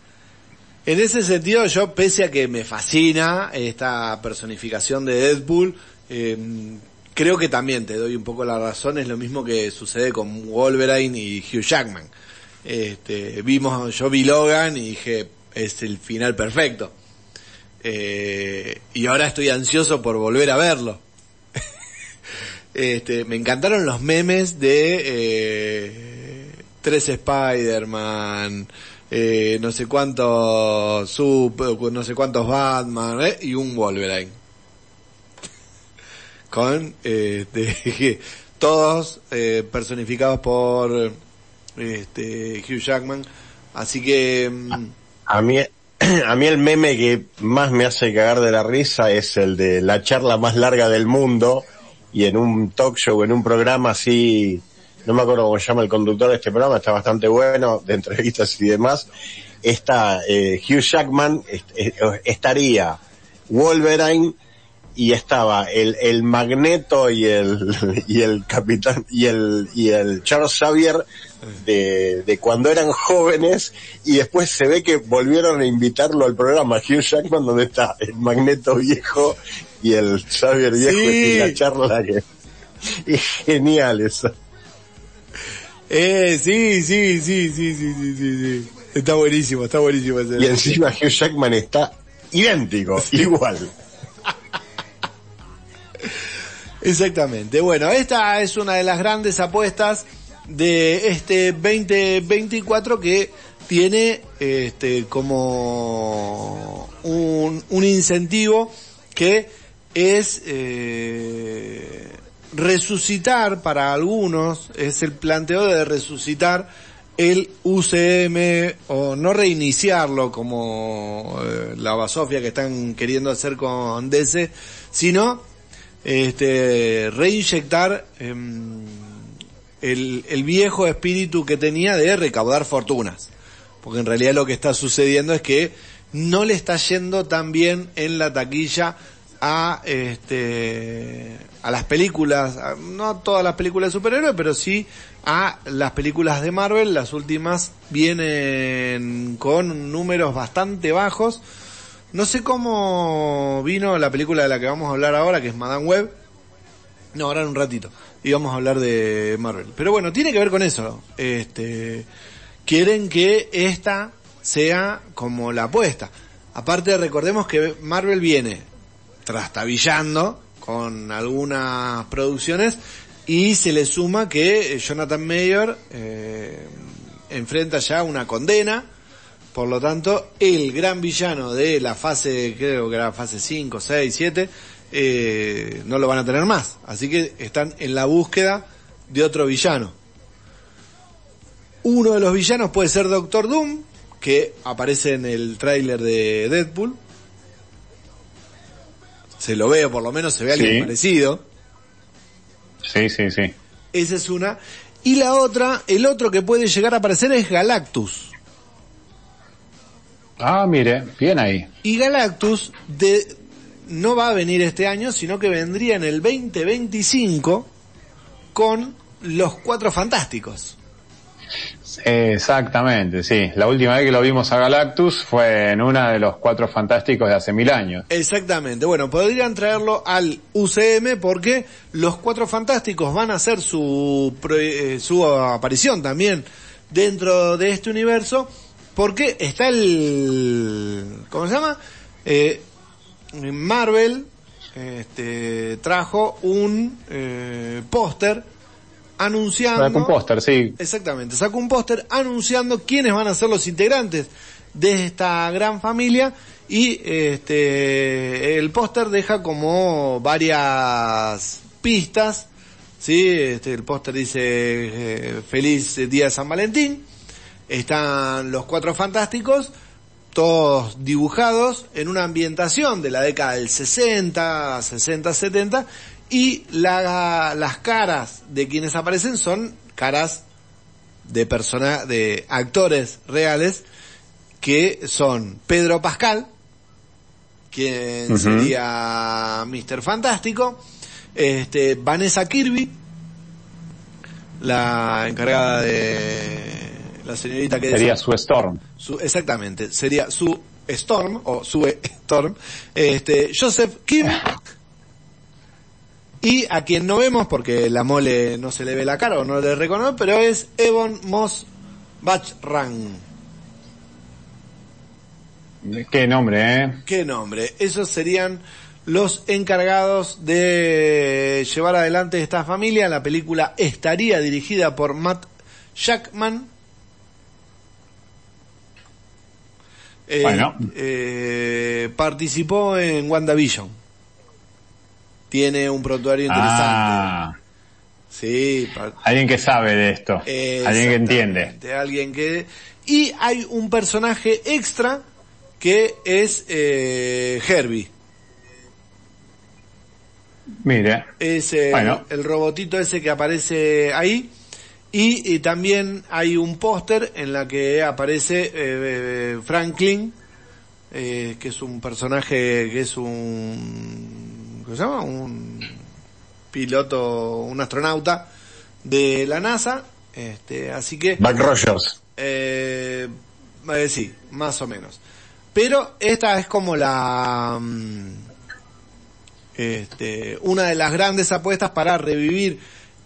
En ese sentido, yo, pese a que me fascina esta personificación de Deadpool, eh, creo que también te doy un poco la razón, es lo mismo que sucede con Wolverine y Hugh Jackman. Este, vimos, yo vi Logan y dije, es el final perfecto. Eh, y ahora estoy ansioso por volver a verlo. este, me encantaron los memes de eh, tres Spider-Man, eh, no sé cuántos Super, no sé cuántos Batman eh, y un Wolverine. Con este, todos eh, personificados por este, Hugh Jackman. Así que mm, A mí, a mí el meme que más me hace cagar de la risa es el de la charla más larga del mundo y en un talk show, en un programa así, no me acuerdo cómo se llama el conductor de este programa, está bastante bueno, de entrevistas y demás, está eh, Hugh Jackman, eh, estaría Wolverine y estaba el, el Magneto y el, y el Capitán, y el, y el Charles Xavier de, de cuando eran jóvenes y después se ve que volvieron a invitarlo al programa Hugh Jackman donde está el Magneto viejo y el Xavier viejo Sí. y la charla que es genial eso. Eh, sí, sí, sí, sí, sí, sí, sí, sí. Está buenísimo, está buenísimo. Y encima Hugh Jackman está idéntico, igual. Exactamente. Bueno, esta es una de las grandes apuestas de este 2024 que tiene este como un, un incentivo que es eh, resucitar para algunos, es el planteo de resucitar el UCM o no reiniciarlo como eh, la basofia que están queriendo hacer con DC, sino este, reinyectar em, el, viejo espíritu que tenía de recaudar fortunas. Porque en realidad lo que está sucediendo es que no le está yendo tan bien en la taquilla a este a las películas, no a todas las películas de superhéroes, pero sí a las películas de Marvel, las últimas vienen con números bastante bajos. No sé cómo vino la película de la que vamos a hablar ahora, que es Madame Web. No, ahora en un ratito. Y vamos a hablar de Marvel. Pero bueno, tiene que ver con eso. Este, quieren que esta sea como la apuesta. Aparte, recordemos que Marvel viene trastabillando con algunas producciones y se le suma que eh, Jonathan Mayer eh, enfrenta ya una condena. Por lo tanto, el gran villano de la fase, creo que era fase 5, 6, 7, eh, no lo van a tener más. Así que están en la búsqueda de otro villano. Uno de los villanos puede ser Doctor Doom, que aparece en el tráiler de Deadpool. Se lo ve, o por lo menos se ve alguien Sí. parecido. Sí, sí, sí. Esa es una. Y la otra, el otro que puede llegar a aparecer es Galactus. Ah, mire, bien ahí. Y Galactus de, no va a venir este año, sino que vendría en el 2025 con los Cuatro Fantásticos. Exactamente, sí. La última vez que lo vimos a Galactus fue en una de los cuatro fantásticos de hace mil años. Exactamente. Bueno, podrían traerlo al UCM porque los Cuatro Fantásticos van a hacer su, eh, su aparición también dentro de este universo porque está el... ¿Cómo se llama? Eh, Marvel este, trajo un eh, póster anunciando... Con póster, sí. Exactamente, sacó un póster anunciando quiénes van a ser los integrantes de esta gran familia y este el póster deja como varias pistas, sí, este el póster dice eh, feliz día de San Valentín, están los cuatro fantásticos, todos dibujados en una ambientación de la década del 60, 60, 70 y la- las caras de quienes aparecen son caras de persona de actores reales que son Pedro Pascal quien sería Mr. Fantástico este Vanessa Kirby la encargada de la señorita que Sería su Storm. su, exactamente, sería su Storm, o su Storm, este, Joseph Kim, y a quien no vemos porque la mole no se le ve la cara o no le reconoce, pero es Ebon Moss Bachran. Qué nombre, ¿eh? ¿Qué nombre? Esos serían los encargados de llevar adelante esta familia. La película estaría dirigida por Matt Jackman. Eh, Bueno. eh, participó en WandaVision. Tiene un prontuario interesante. Ah, Sí, alguien que sabe de esto. Alguien que entiende. Alguien que... Y hay un personaje extra que es eh, Herbie. Mire, Es eh, Bueno. el robotito ese que aparece ahí. Y, también hay un póster en la que aparece eh, eh, Franklin, eh, que es un personaje que es un ¿cómo se llama? Un piloto, un astronauta de la NASA. Este, así que Buck Rogers. sí, más o menos. Pero esta es como la mm, este, una de las grandes apuestas para revivir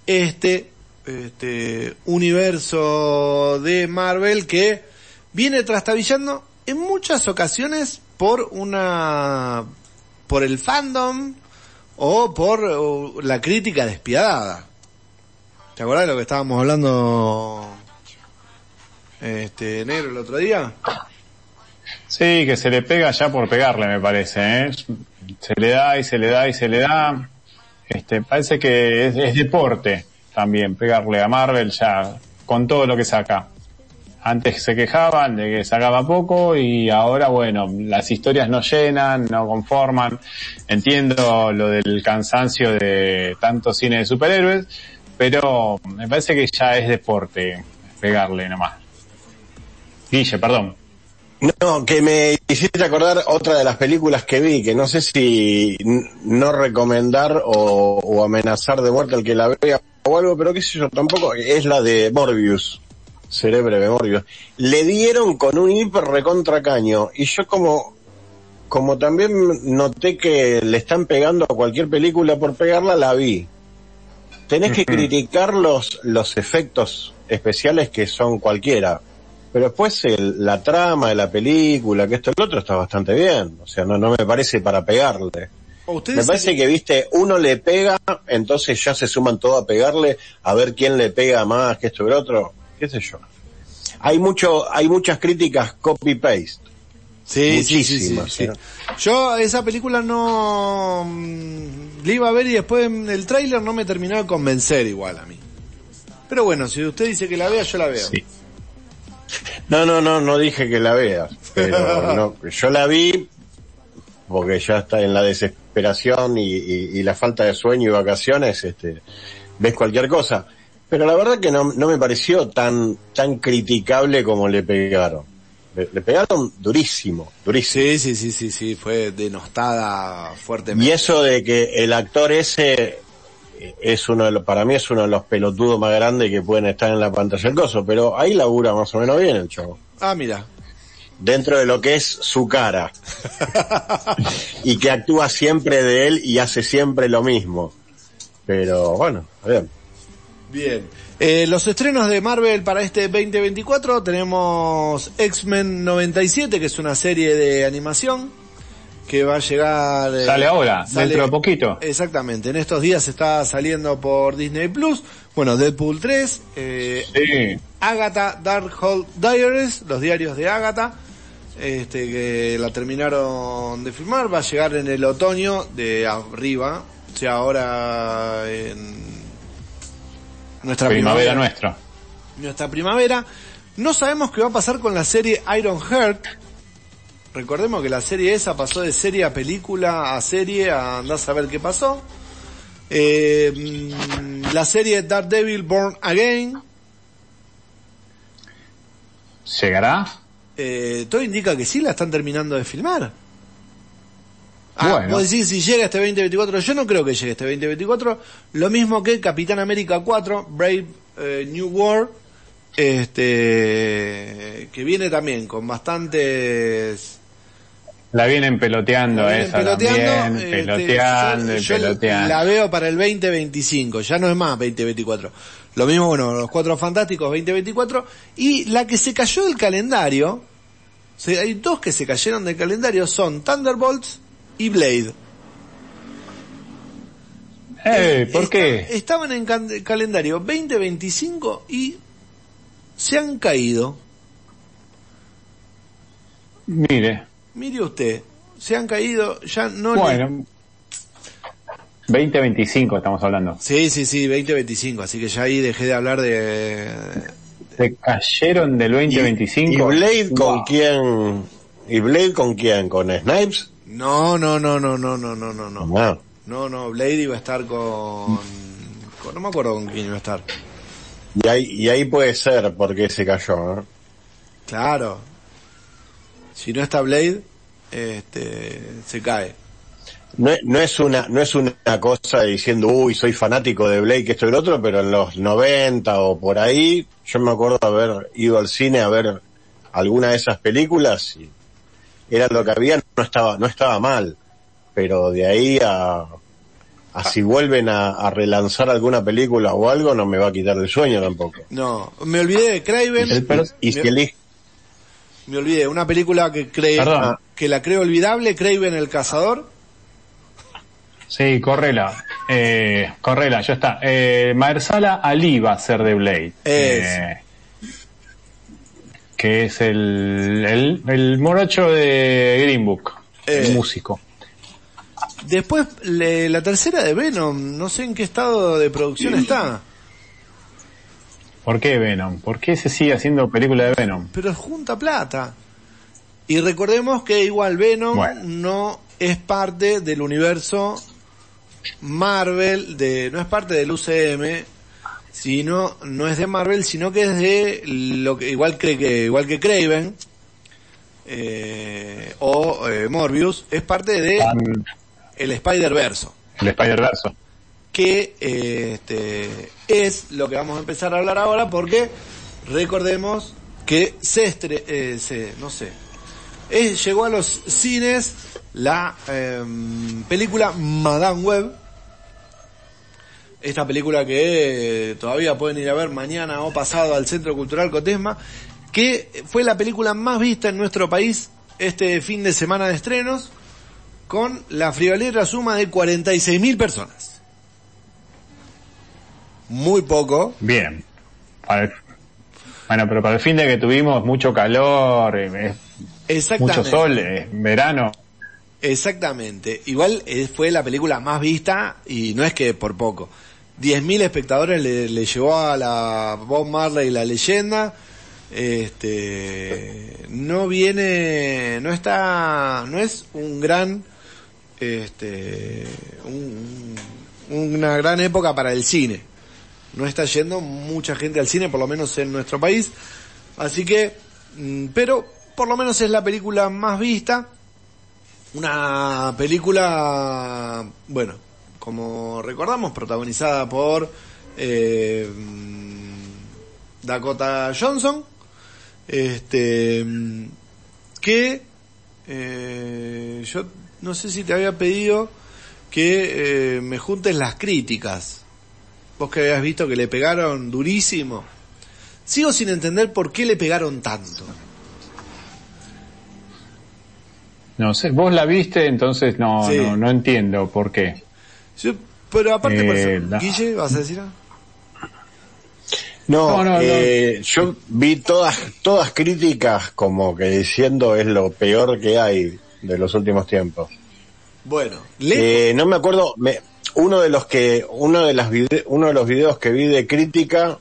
este este universo de Marvel que viene trastabillando en muchas ocasiones por una por el fandom o por uh, la crítica despiadada. ¿Te acuerdas de lo que estábamos hablando este negro el otro día? Sí, que se le pega ya por pegarle, me parece. ¿eh? Se le da y se le da y se le da. Este, parece que es deporte también pegarle a Marvel ya con todo lo que saca. Antes se quejaban de que sacaba poco y ahora, bueno, las historias no llenan, no conforman. Entiendo lo del cansancio de tanto cine de superhéroes, pero me parece que ya es deporte pegarle nomás. Guille, perdón. No, que me hiciste acordar otra de las películas que vi, que no sé si no recomendar o, o amenazar de muerte al que la vea o algo, pero qué sé yo, tampoco, es la de Morbius. Seré breve, Morbius. Le dieron con un hiper recontra caño, y yo como, como también noté que le están pegando a cualquier película por pegarla, la vi. Tenés que criticar los, los efectos especiales que son cualquiera. Pero después el- la trama de la película, que esto y lo otro está bastante bien. O sea, no, no me parece para pegarle. ¿O usted Me parece que, viste, uno le pega, entonces ya se suman todos a pegarle, a ver quién le pega más que esto y otro. ¿Qué sé yo? Hay mucho, hay muchas críticas copy-paste. Sí, sí, sí, sí, Muchísimas, sí. Yo esa película no mm, le iba a ver y después el tráiler no me terminó de convencer igual a mí. Pero bueno, si usted dice que la vea, yo la veo. Sí. No, no, no, no dije que la veas, pero no, yo la vi porque ya está en la desesperación y, y- y la falta de sueño y vacaciones, este, ves cualquier cosa. Pero la verdad que no, no me pareció tan, tan criticable como le pegaron. Le, le pegaron durísimo, durísimo. Sí, sí, sí, sí, sí, fue denostada fuertemente. Y eso de que el actor ese eh, es uno de los, para mí es uno de los pelotudos más grandes que pueden estar en la pantalla del coso, pero ahí labura más o menos bien el chavo. Ah, mira. Dentro de lo que es su cara y que actúa siempre de él y hace siempre lo mismo. Pero bueno, bien. Bien. Eh, los estrenos de Marvel para este 2024 tenemos X-Men 97, que es una serie de animación que va a llegar... eh, Sale ahora, sale- dentro de poquito. Exactamente, en estos días está saliendo por Disney Plus. Bueno, Deadpool 3, eh, Sí. Agatha Darkhold Diaries, los diarios de Agatha, este, que la terminaron de filmar, va a llegar en el otoño de arriba, o sea, ahora en nuestra Primavera primavera, nuestra. nuestra primavera. No sabemos qué va a pasar con la serie Iron Heart. Recordemos que la serie esa pasó de serie a película a serie, a andar a saber qué pasó. Eh, mm, la serie Daredevil Born Again, ¿Llegará? Eh, todo indica que sí la están terminando de filmar. Ah, Bueno. vos decís si llega este 2024, yo no creo que llegue este 2024, lo mismo que Capitán América 4, Brave eh, New World, este, que viene también con bastantes... La vienen peloteando la vienen esa peloteando, también, este, peloteando yo- y yo peloteando. La veo para el 2025, ya no es más 2024. Lo mismo, bueno, los Cuatro Fantásticos 2024 y la que se cayó del calendario, hay dos que se cayeron del calendario, son Thunderbolts y Blade. Eh, ¿por Esta- qué? Estaban en calendario 2025 y se han caído. Mire, Mire usted, se han caído, ya no le- bueno. 2025 estamos hablando. Sí, sí, sí, 2025, así que ya ahí dejé de hablar de... Se cayeron del ¿Y, 2025. y Blade con quién? ¿Y Blade con quién? ¿Con Snipes? No, no, no, no, no, no, no, no, no. Ah. No, no, Blade iba a estar con... con- no me acuerdo con quién iba a estar. Y ahí, y ahí puede ser porque se cayó, ¿no? Claro. Si no está Blade, este, se cae. No, es- no es una, no es una cosa diciendo, uy, soy fanático de Blake, esto y lo otro, pero en los 90 o por ahí, yo me acuerdo haber ido al cine a ver alguna de esas películas y era lo que había, no estaba, no estaba mal. Pero de ahí a, a si vuelven a, a relanzar alguna película o algo, no me va a quitar el sueño tampoco. No, me olvidé de Craven. Y si me, elige, me olvidé, una película que cree, que la creo olvidable, Craven el cazador. Sí, correla. Eh, correla, ya está. Eh, Maersala Ali va a ser de Blade. Es. Eh, que es el, el, el morocho de Green Book. Eh. El músico. Después, le- la tercera de Venom, no sé en qué estado de producción está, ¿Por qué Venom? ¿Por qué se sigue haciendo película de Venom? pero junta plata. Y recordemos que igual Venom Bueno. no es parte del universo Marvel, de, no es parte del UCM, sino, no es de Marvel, sino que es de lo que, igual que, que igual que Craven, eh, o eh, Morbius, es parte de el Spider-Verso. El Spider-Verse. que eh, este, es lo que vamos a empezar a hablar ahora porque recordemos que se, estre- eh, se no sé, llegó a los cines la em, película Madame Web, esta película que eh, todavía pueden ir a ver mañana o pasado al Centro Cultural Cotesma, que fue la película más vista en nuestro país este fin de semana de estrenos, con la friolera suma de 46.000 personas. Muy poco. Bien. Para bueno, pero para el fin de que tuvimos mucho calor, eh, mucho sol, eh, verano. Exactamente. Igual eh, fue la película más vista y no es que por poco. 10.000 espectadores le, le llevó a la Bob Marley la leyenda. Este, no viene, no está, no es un gran, este, un- un- una gran época para el cine. No está yendo mucha gente al cine, por lo menos en nuestro país. Así que, mm, pero por lo menos es la película más vista. Una película, bueno, como recordamos, protagonizada por eh, Dakota Johnson, este, que eh, yo no sé si te había pedido que eh, me juntes las críticas. Vos que habías visto que le pegaron durísimo. Sigo sin entender por qué le pegaron tanto. No sé, vos la viste, entonces no, Sí. no, no entiendo por qué. Yo- pero aparte, por Eh, eso, la- Guille, ¿vas a decir algo? No, No, no, eh, yo vi todas, todas críticas como que diciendo es lo peor que hay de los últimos tiempos. Bueno, le... Eh, no me acuerdo, me- uno de los que, uno de las vide- uno de los videos que vi de crítica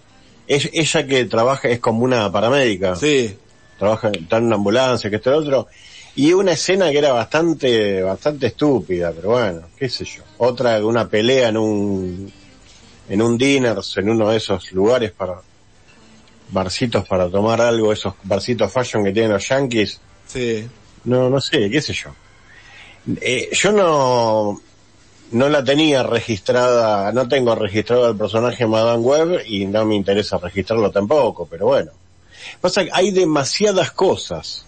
es ella que trabaja, es como una paramédica, sí, trabaja, está en una ambulancia, que esto y lo otro, y una escena que era bastante, bastante estúpida, pero bueno, qué sé yo. Otra de una pelea en un, en un diners, en uno de esos lugares para, barcitos para tomar algo, esos barcitos fashion que tienen los yankees, sí. no, no sé, qué sé yo. Eh, yo no, no la tenía registrada, no tengo registrado el personaje Madame Web y no me interesa registrarlo tampoco, pero bueno. Pasa que hay demasiadas cosas.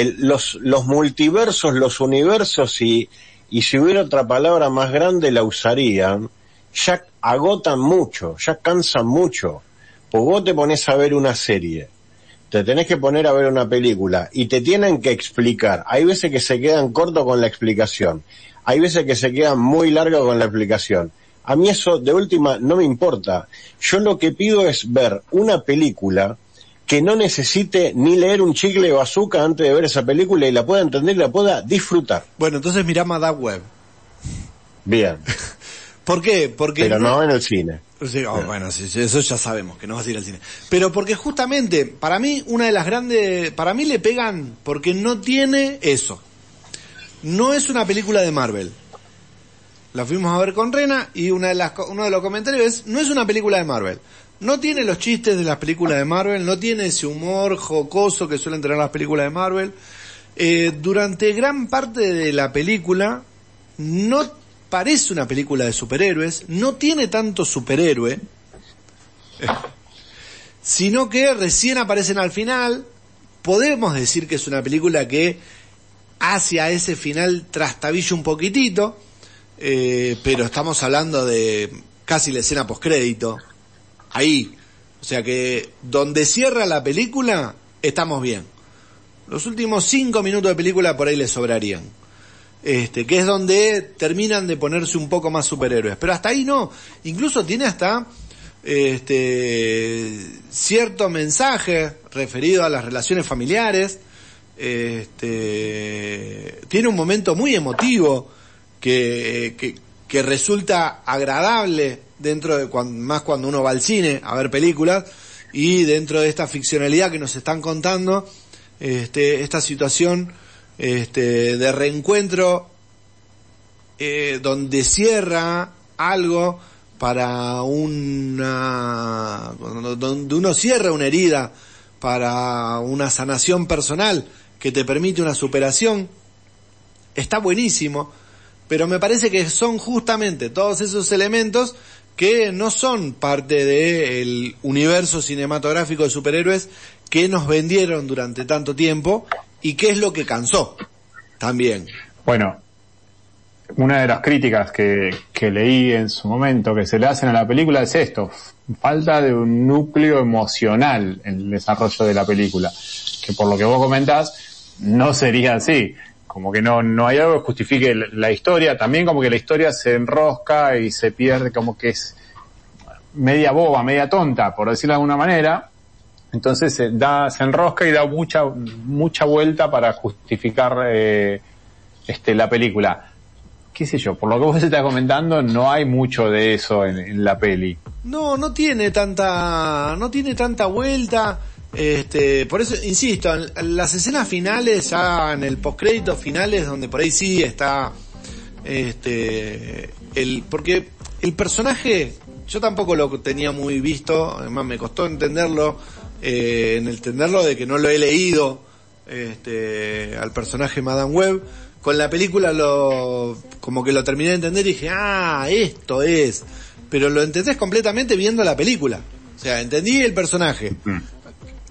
El- los, los multiversos, los universos y, y si hubiera otra palabra más grande la usarían, ya agotan mucho, ya cansan mucho. Pues vos te pones a ver una serie, te tenés que poner a ver una película y te tienen que explicar. Hay veces que se quedan cortos con la explicación. Hay veces que se quedan muy largos con la explicación. A mí eso de última no me importa. Yo lo que pido es ver una película que no necesite ni leer un chicle o azúcar antes de ver esa película y la pueda entender y la pueda disfrutar. Bueno, entonces mirá Madame Web. Bien, ¿Por qué? Porque pero no en el cine. Sí, oh, bueno, sí, eso ya sabemos, que no vas a ir al cine. Pero porque justamente, para mí, una de las grandes, para mí le pegan porque no tiene eso. No es una película de Marvel. La fuimos a ver con Rena y una de las, uno de los comentarios es, no es una película de Marvel. No tiene los chistes de las películas de Marvel, no tiene ese humor jocoso que suelen tener las películas de Marvel. Eh, durante gran parte de la película, no parece una película de superhéroes, no tiene tanto superhéroe, sino que recién aparecen al final. Podemos decir que es una película que hacia ese final trastabilla un poquitito, eh, pero estamos hablando de casi la escena postcrédito. Ahí. O sea que donde cierra la película, estamos bien. Los últimos cinco minutos de película por ahí le sobrarían. Este, que es donde terminan de ponerse un poco más superhéroes. Pero hasta ahí no. Incluso tiene hasta este, cierto mensaje referido a las relaciones familiares. Este, tiene un momento muy emotivo que, que, que resulta agradable dentro de más cuando uno va al cine a ver películas y dentro de esta ficcionalidad que nos están contando, este, esta situación este, de reencuentro eh, donde cierra algo para una donde uno cierra una herida para una sanación personal que te permite una superación está buenísimo pero me parece que son justamente todos esos elementos que no son parte del universo cinematográfico de superhéroes que nos vendieron durante tanto tiempo y qué es lo que cansó también. Bueno, una de las críticas que, que leí en su momento que se le hacen a la película es esto, falta de un núcleo emocional en el desarrollo de la película, que por lo que vos comentás no sería así como que no, no hay algo que justifique la historia, también como que la historia se enrosca y se pierde como que es media boba, media tonta, por decirlo de alguna manera, entonces se da, se enrosca y da mucha, mucha vuelta para justificar eh, este la película. Qué sé yo, por lo que vos estás comentando, no hay mucho de eso en, en la peli. No, no tiene tanta, no tiene tanta vuelta. Este, por eso, insisto, en las escenas finales, ya en el postcrédito finales, donde por ahí sí está, este, el, porque el personaje, yo tampoco lo tenía muy visto, además me costó entenderlo, eh, en entenderlo de que no lo he leído, este, al personaje Madame Web, con la película lo, como que lo terminé de entender y dije, ah, esto es, pero lo entendés completamente viendo la película. O sea, entendí el personaje.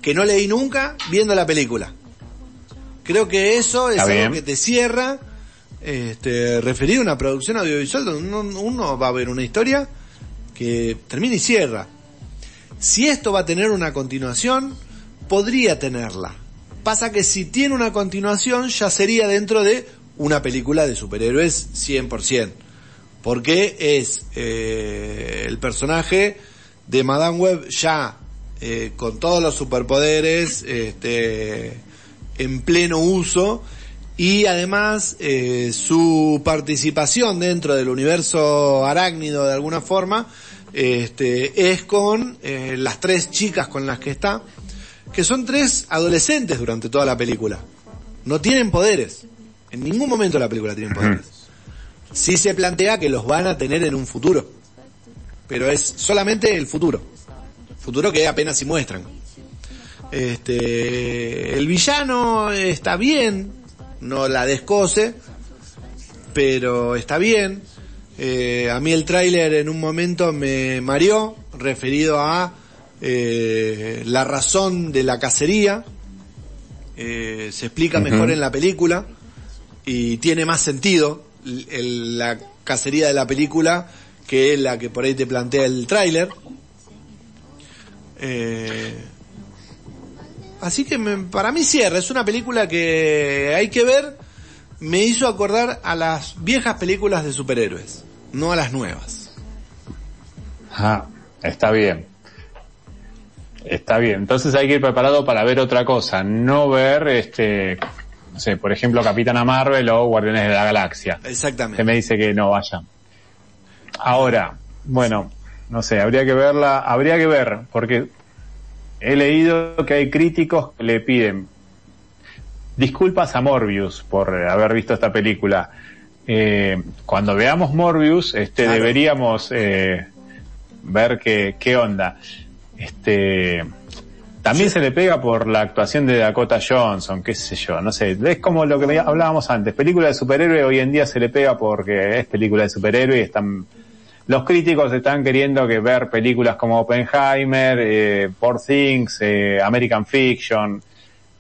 Que no leí nunca viendo la película. Creo que eso es algo que te cierra, este, referido a una producción audiovisual donde uno, uno va a ver una historia que termina y cierra. Si esto va a tener una continuación, podría tenerla. Pasa que si tiene una continuación, ya sería dentro de una película de superhéroes 100%. Porque es eh, el personaje de Madame Web ya eh, con todos los superpoderes este, en pleno uso y además eh, su participación dentro del universo arácnido de alguna forma este, es con eh, las tres chicas con las que está, que son tres adolescentes durante toda la película. No tienen poderes. En ningún momento de la película tienen poderes. Sí se plantea que los van a tener en un futuro. Pero es solamente el futuro. Futuro que apenas si muestran. Este, el villano está bien, no la descose, pero está bien. Eh, a mí el tráiler en un momento me mareó, referido a eh, la razón de la cacería. Eh, se explica mejor en la película y tiene más sentido el- el- la cacería de la película que la que por ahí te plantea el tráiler. Eh, así que me- para mí cierra, es una película que hay que ver, me hizo acordar a las viejas películas de superhéroes, no a las nuevas. Ah, está bien. Está bien. Entonces hay que ir preparado para ver otra cosa. No ver, este, no sé, por ejemplo, Capitana Marvel o Guardianes de la Galaxia. Que Exactamente. me dice que no vaya. Ahora, bueno, no sé, habría que verla, habría que ver, porque he leído que hay críticos que le piden disculpas a Morbius por eh, haber visto esta película. Eh, cuando veamos Morbius, este, Claro. deberíamos eh, ver qué, qué onda. Este, También se le pega por la actuación de Dakota Johnson, qué sé yo, no sé, es como lo que hablábamos antes, película de superhéroe hoy en día se le pega porque es película de superhéroe y están, los críticos están queriendo que ver películas como Oppenheimer, eh, Poor Things, eh, American Fiction,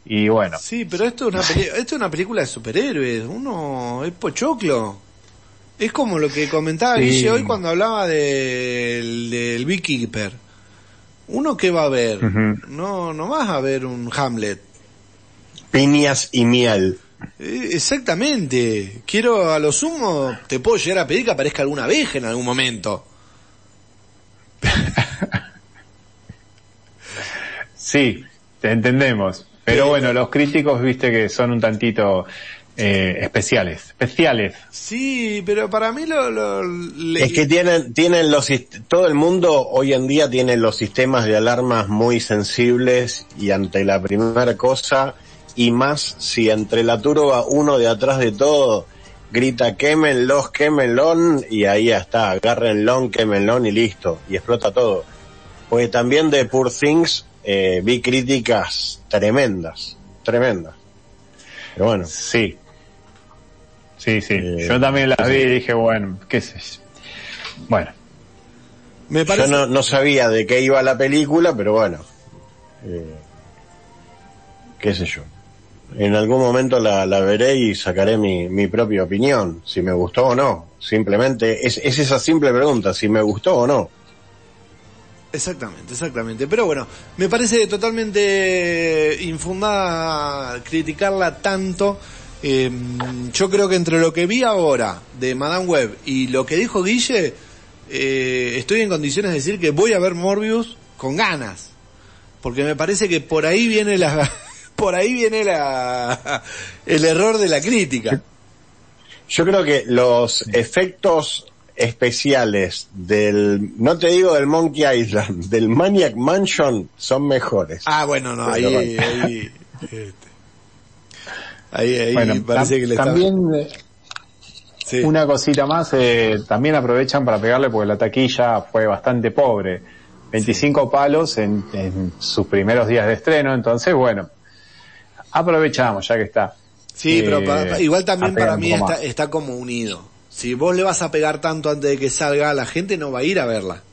y bueno. Sí, pero esto es una, peli- esto es una película de superhéroes. Uno es pochoclo. Es como lo que comentaba Sí. Guille hoy cuando hablaba del, del Beekeeper. Uno que va a ver, Ujú. no, no vas a ver un Hamlet. Piñas y miel. Eh, exactamente. Quiero a lo sumo, te puedo llegar a pedir que aparezca alguna abeja en algún momento. Sí, te entendemos. Pero Sí. bueno, los críticos, viste que son un tantito eh, especiales, especiales. Sí, pero para mí lo... lo- le- Es que tienen, tienen los, todo el mundo hoy en día tiene los sistemas de alarmas muy sensibles y ante la primera cosa, y más si entre la turba uno de atrás de todo grita quémenlos, quémenlon, y ahí está, agárrenlon, quémenlon y listo, y explota todo. Pues también de Poor Things eh, vi críticas tremendas, tremendas. Pero bueno, Sí. Sí, sí. Eh, Yo también las vi y dije, bueno, qué sé yo. Bueno, me parece... Yo no, no sabía de qué iba la película, pero bueno. Eh, qué sé yo. En algún momento la, veré y sacaré mi, mi propia opinión, si me gustó o no. Simplemente es, es esa simple pregunta, si me gustó o no. Exactamente, exactamente. Pero bueno, me parece totalmente infundada criticarla tanto. Eh, yo creo que entre lo que vi ahora de Madame Web y lo que dijo Guille, eh, estoy en condiciones de decir que voy a ver Morbius con ganas. Porque me parece que por ahí viene la, por ahí viene la, el error de la crítica. Yo creo que los efectos especiales del, no te digo del Monkey Island, del Maniac Mansion son mejores. Ah, bueno, no, ahí, ahí, bueno. este, ahí, ahí bueno parece que le está- también eh, sí. una cosita más, eh, también aprovechan para pegarle porque la taquilla fue bastante pobre. 25 palos en, en sus primeros días de estreno, entonces bueno, aprovechamos ya que está. Sí, Eh, pero igual también para mí está, está como unido. Si vos le vas a pegar tanto antes de que salga, la gente no va a ir a verla.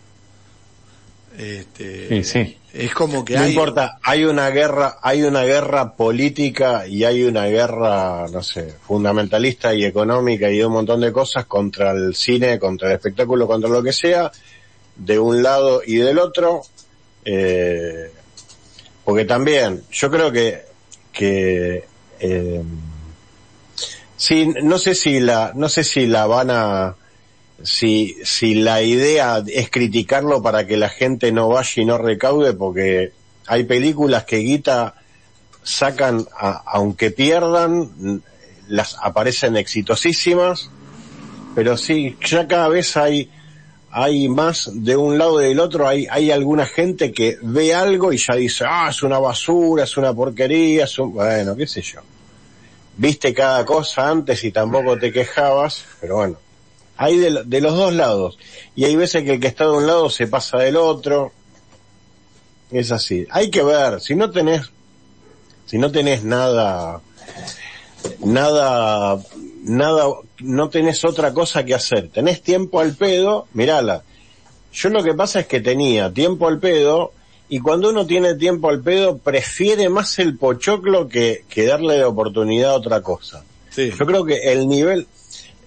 Este, Sí, sí. Es como que No hay... importa, hay una guerra, hay una guerra política y hay una guerra, no sé, fundamentalista y económica y de un montón de cosas contra el cine, contra el espectáculo, contra lo que sea, de un lado y del otro, eh, porque también, yo creo que, que, eh, sí, no sé si la, no sé si la van a, si, si la idea es criticarlo para que la gente no vaya y no recaude, porque hay películas que Guita sacan, a- aunque pierdan, las aparecen exitosísimas, pero sí, ya cada vez hay, hay más de un lado y del otro, hay, hay alguna gente que ve algo y ya dice, ah, es una basura, es una porquería, es un, bueno, qué sé yo. Viste cada cosa antes y tampoco te quejabas, pero bueno, hay de, lo- de los dos lados. Y hay veces que el que está de un lado se pasa del otro. Es así. Hay que ver, si no tenés, si no tenés nada, nada, nada, no tenés otra cosa que hacer, tenés tiempo al pedo, mirala. Yo lo que pasa es que tenía tiempo al pedo y cuando uno tiene tiempo al pedo prefiere más el pochoclo que, que darle de oportunidad a otra cosa. Sí. Yo creo que el nivel,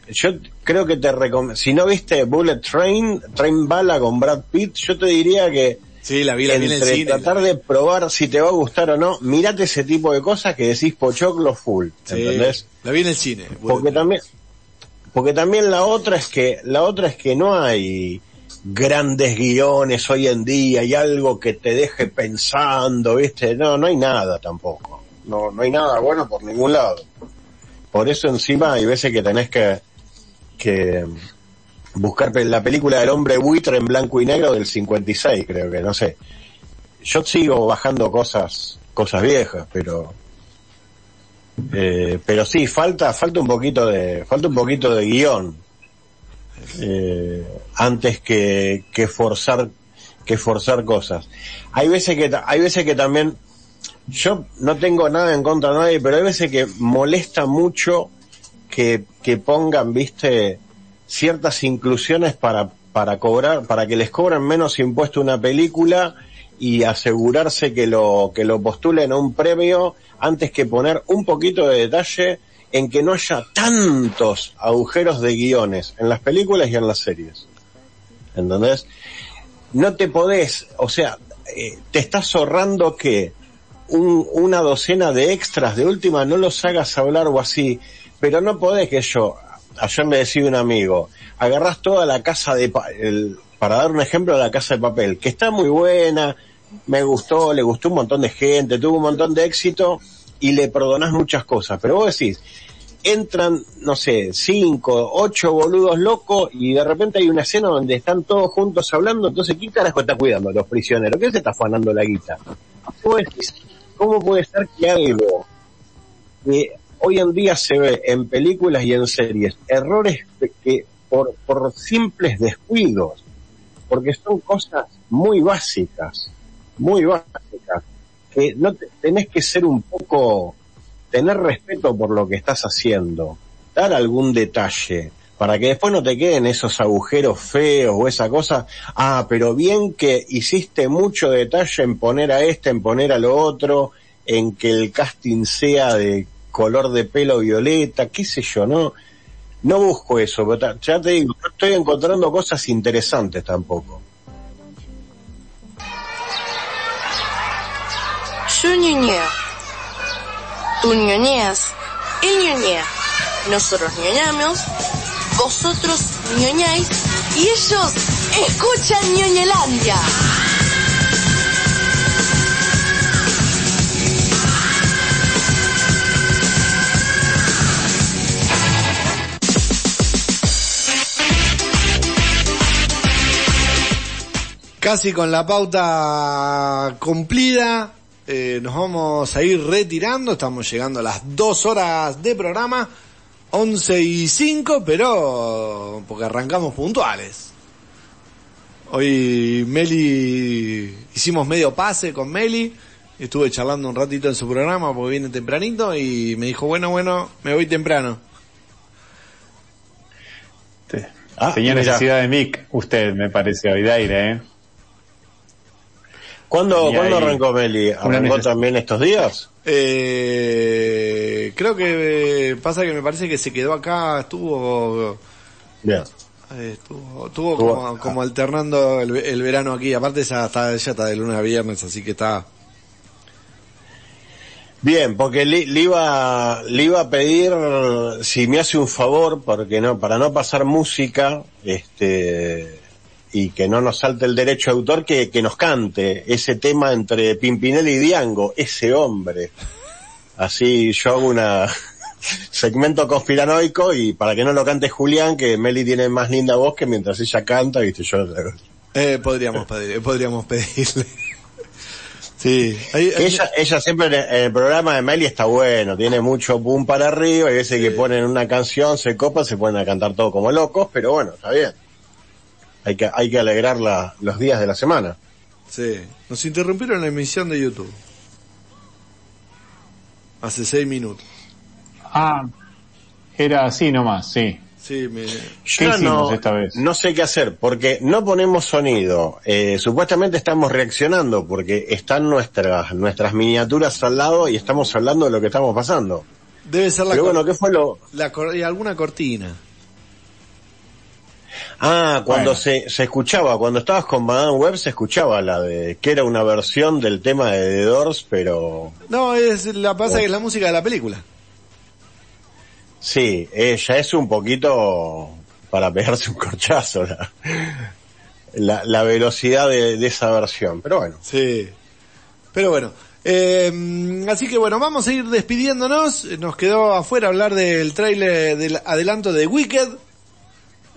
yo creo que te recomiendo, si no viste Bullet Train, Train Bala con Brad Pitt, yo te diría que Sí, la vi, la vi en el cine. tratar de probar si te va a gustar o no, mirate ese tipo de cosas que decís pochoclo full, Sí, ¿entendés? La vi en el cine. Porque también, porque también la otra es que, la otra es que no hay grandes guiones hoy en día y algo que te deje pensando, viste, no, no hay nada tampoco. No, no hay nada bueno por ningún lado. Por eso encima hay veces que tenés que, que buscar la película del hombre buitre en blanco y negro del 56, creo que, no sé. Yo sigo bajando cosas, cosas viejas, pero, eh, pero sí, falta, falta un poquito de, falta un poquito de guion. Eh, antes que, que forzar, que forzar cosas. Hay veces que, hay veces que también, yo no tengo nada en contra de nadie, pero hay veces que molesta mucho que, que pongan, viste, ciertas inclusiones para, para cobrar, para que les cobren menos impuesto una película y asegurarse que lo, que lo postulen a un premio antes que poner un poquito de detalle en que no haya tantos agujeros de guiones en las películas y en las series. ¿Entendés? No te podés, o sea, eh, te estás ahorrando que un- una docena de extras de última no los hagas hablar o así, pero no podés que yo, ayer me decía un amigo, agarrás toda la casa de, el- para dar un ejemplo, la casa de papel, que está muy buena, me gustó, le gustó un montón de gente, tuvo un montón de éxito y le perdonás muchas cosas, pero vos decís, entran, no sé, cinco, ocho boludos locos y de repente hay una escena donde están todos juntos hablando, entonces ¿quién carajo está cuidando a los prisioneros? ¿Qué se está afanando la guita? Vos decís, ¿Cómo puede ser que algo que hoy en día se ve en películas y en series, errores que por, por simples descuidos, porque son cosas muy básicas, muy básicas, que no te- tenés que ser un poco, tener respeto por lo que estás haciendo, dar algún detalle, para que después no te queden esos agujeros feos o esa cosa, ah, pero bien que hiciste mucho detalle en poner a este, en poner a lo otro, en que el casting sea de color de pelo violeta, qué sé yo, no, no busco eso, pero ya te digo, estoy encontrando cosas interesantes tampoco. Yo ñoñeo. Tú ñoñeas. Él ñoñea. Nosotros ñoñamos. Vosotros ñoñáis. Y ellos escuchan ñoñelandia. Casi con la pauta cumplida, eh, nos vamos a ir retirando, estamos llegando a las dos horas de programa, 11 y 5, pero porque arrancamos puntuales. Hoy Meli, hicimos medio pase con Meli, estuve charlando un ratito en su programa porque viene tempranito y me dijo, bueno, bueno, me voy temprano. Te- Ah, Tenía mira. necesidad de mic, usted, me parece, Avidaire, ¿eh? ¿Cuándo, ¿cuándo arrancó Meli? ¿Arrancó también estos días? Eh, creo que eh, pasa que me parece que se quedó acá, estuvo Bien. Eh, Estuvo, estuvo Estuvo- como, como alternando el, el verano aquí. Aparte ya está, ya está de lunes a viernes, así que está. Bien, porque le, le iba, le iba a pedir si me hace un favor, porque no, para no pasar música, este, y que no nos salte el derecho de autor, que, que nos cante ese tema entre Pimpinelli y Diango, ese hombre. Así yo hago una segmento conspiranoico y para que no lo cante Julián, que Meli tiene más linda voz que mientras ella canta, viste, yo Eh, podríamos pedir, podríamos pedirle. Sí, ahí- ella, ella siempre en el, programa de Meli está bueno, tiene mucho boom para arriba, y veces que ponen una canción, se copan, se ponen a cantar todo como locos, pero bueno, está bien. Hay que, hay que alegrar la- los días de la semana. sí. Nos interrumpieron la emisión de YouTube. Hace seis minutos. Ah, era así nomás, sí. Sí, me... ¿Qué Yo hicimos no, esta vez? no sé qué hacer, porque no ponemos sonido. Eh, supuestamente estamos reaccionando, porque están nuestras, nuestras miniaturas al lado y estamos hablando de lo que estamos pasando. Debe ser la, Pero bueno, ¿qué fue lo...? la cor- y alguna cortina. Ah, cuando Bueno. se, se escuchaba, cuando estabas con Madame Web se escuchaba la de, que era una versión del tema de The Doors, pero No, es la pasa que es la música de la película. sí, ella es un poquito para pegarse un corchazo la, la, la velocidad de, de esa versión, pero bueno. Sí. Pero bueno. eh, así que bueno, vamos a ir despidiéndonos. Nos quedó afuera hablar del tráiler del adelanto de Wicked.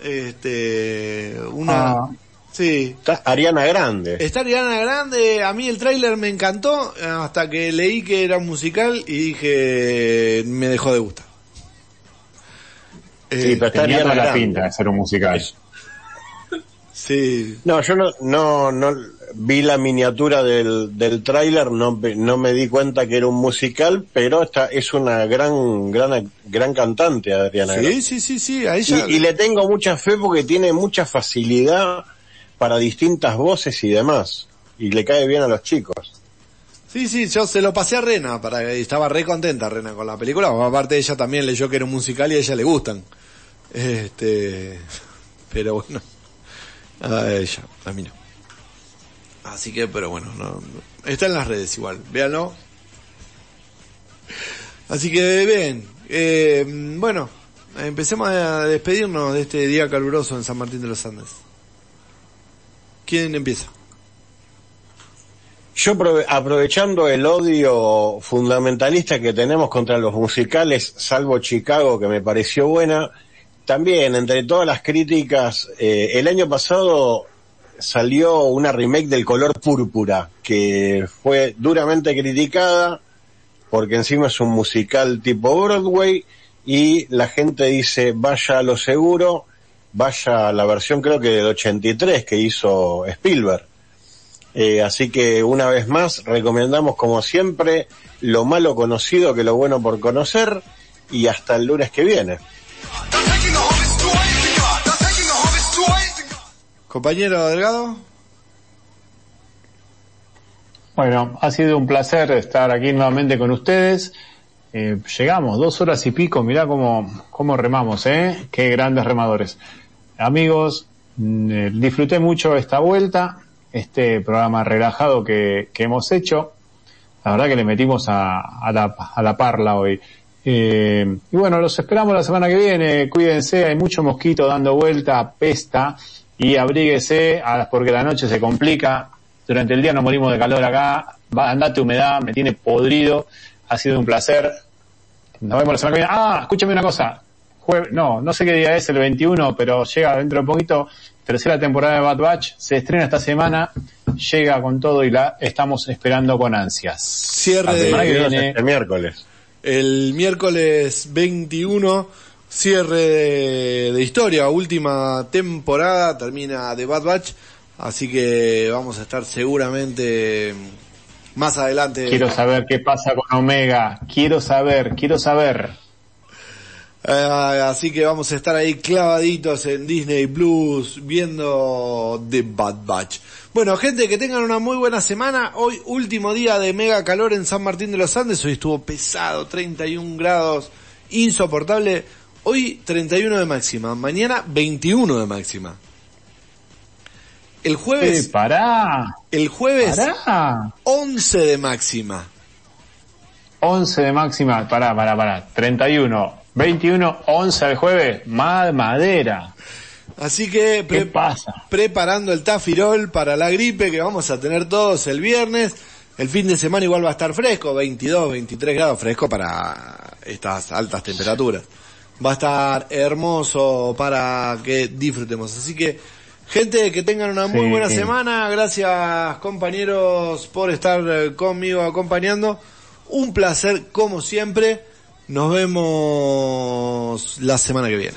Este, una, Ah. sí. Está Ariana Grande. Está Ariana Grande, a mí el tráiler me encantó hasta que leí que era un musical y dije, me dejó de gustar. Sí, Eh, pero está Tenía Ariana la Grande. pinta de ser un musical. sí, No, yo no, no, no, vi la miniatura del, del tráiler, no, me- no me di cuenta que era un musical, pero esta es una gran, gran, gran cantante, Adriana. Sí, Grande. sí, sí, sí, a ella. Y, y le tengo mucha fe porque tiene mucha facilidad para distintas voces y demás. Y le cae bien a los chicos. Sí, sí, yo se lo pasé a Rena, para y estaba re contenta Rena con la película, aparte ella también leyó que era un musical y a ella le gustan. Este, pero bueno, a ella, a mí no. Así que, pero bueno, no, está en las redes igual, véanlo. Así que bien, eh, bueno, empecemos a despedirnos de este día caluroso en San Martín de los Andes. ¿Quién empieza? Yo prove- aprovechando el odio fundamentalista que tenemos contra los musicales, salvo Chicago, que me pareció buena, también entre todas las críticas, eh, el año pasado salió una remake del color púrpura, que fue duramente criticada, porque encima es un musical tipo Broadway, y la gente dice, vaya a lo seguro, vaya a la versión creo que del 83 que hizo Spielberg. Eh, así que una vez más recomendamos como siempre lo malo conocido que lo bueno por conocer y hasta el lunes que viene. Compañero Delgado. Bueno, ha sido un placer estar aquí nuevamente con ustedes. Eh, llegamos, dos horas y pico, mirá cómo, cómo remamos, ¿eh? Qué grandes remadores. Amigos, mm, eh, disfruté mucho esta vuelta, este programa relajado que, que hemos hecho. La verdad que le metimos a, a, la, a la parla hoy. Eh, y bueno, los esperamos la semana que viene. Cuídense, hay mucho mosquito dando vuelta, pesta. Y abríguese a- porque la noche se complica. Durante el día nos morimos de calor acá. Va, andate humedad, me tiene podrido. Ha sido un placer. Nos vemos la semana que viene. Ah, escúchame una cosa. Jue- no, no sé qué día es, el 21, pero llega dentro de poquito. Tercera temporada de Bad Batch. Se estrena esta semana. Llega con todo y la estamos esperando con ansias. Cierre La de- semana que viene. El miércoles. El miércoles 21, cierre de, de historia, última temporada, termina The Bad Batch, así que vamos a estar seguramente más adelante. Quiero saber qué pasa con Omega. Quiero saber, quiero saber. Eh, así que vamos a estar ahí clavaditos en Disney Plus viendo The Bad Batch. Bueno, gente, que tengan una muy buena semana. Hoy último día de mega calor en San Martín de los Andes. Hoy estuvo pesado, 31 grados, insoportable. Hoy 31 de máxima, mañana 21 de máxima. El Eh, jueves, pará, el jueves pará. 11 de máxima. 11 de máxima, pará, pará, pará. 31, 21, 11 el jueves. Mad madera. Así que ¿Qué pre- pasa? preparando el tafirol para la gripe que vamos a tener todos el viernes. El fin de semana igual va a estar fresco, 22, 23 grados fresco para estas altas temperaturas. Va a estar hermoso para que disfrutemos. Así que, gente, que tengan una muy Sí. buena semana. Gracias, compañeros, por estar eh, conmigo acompañando. Un placer, como siempre. Nos vemos la semana que viene.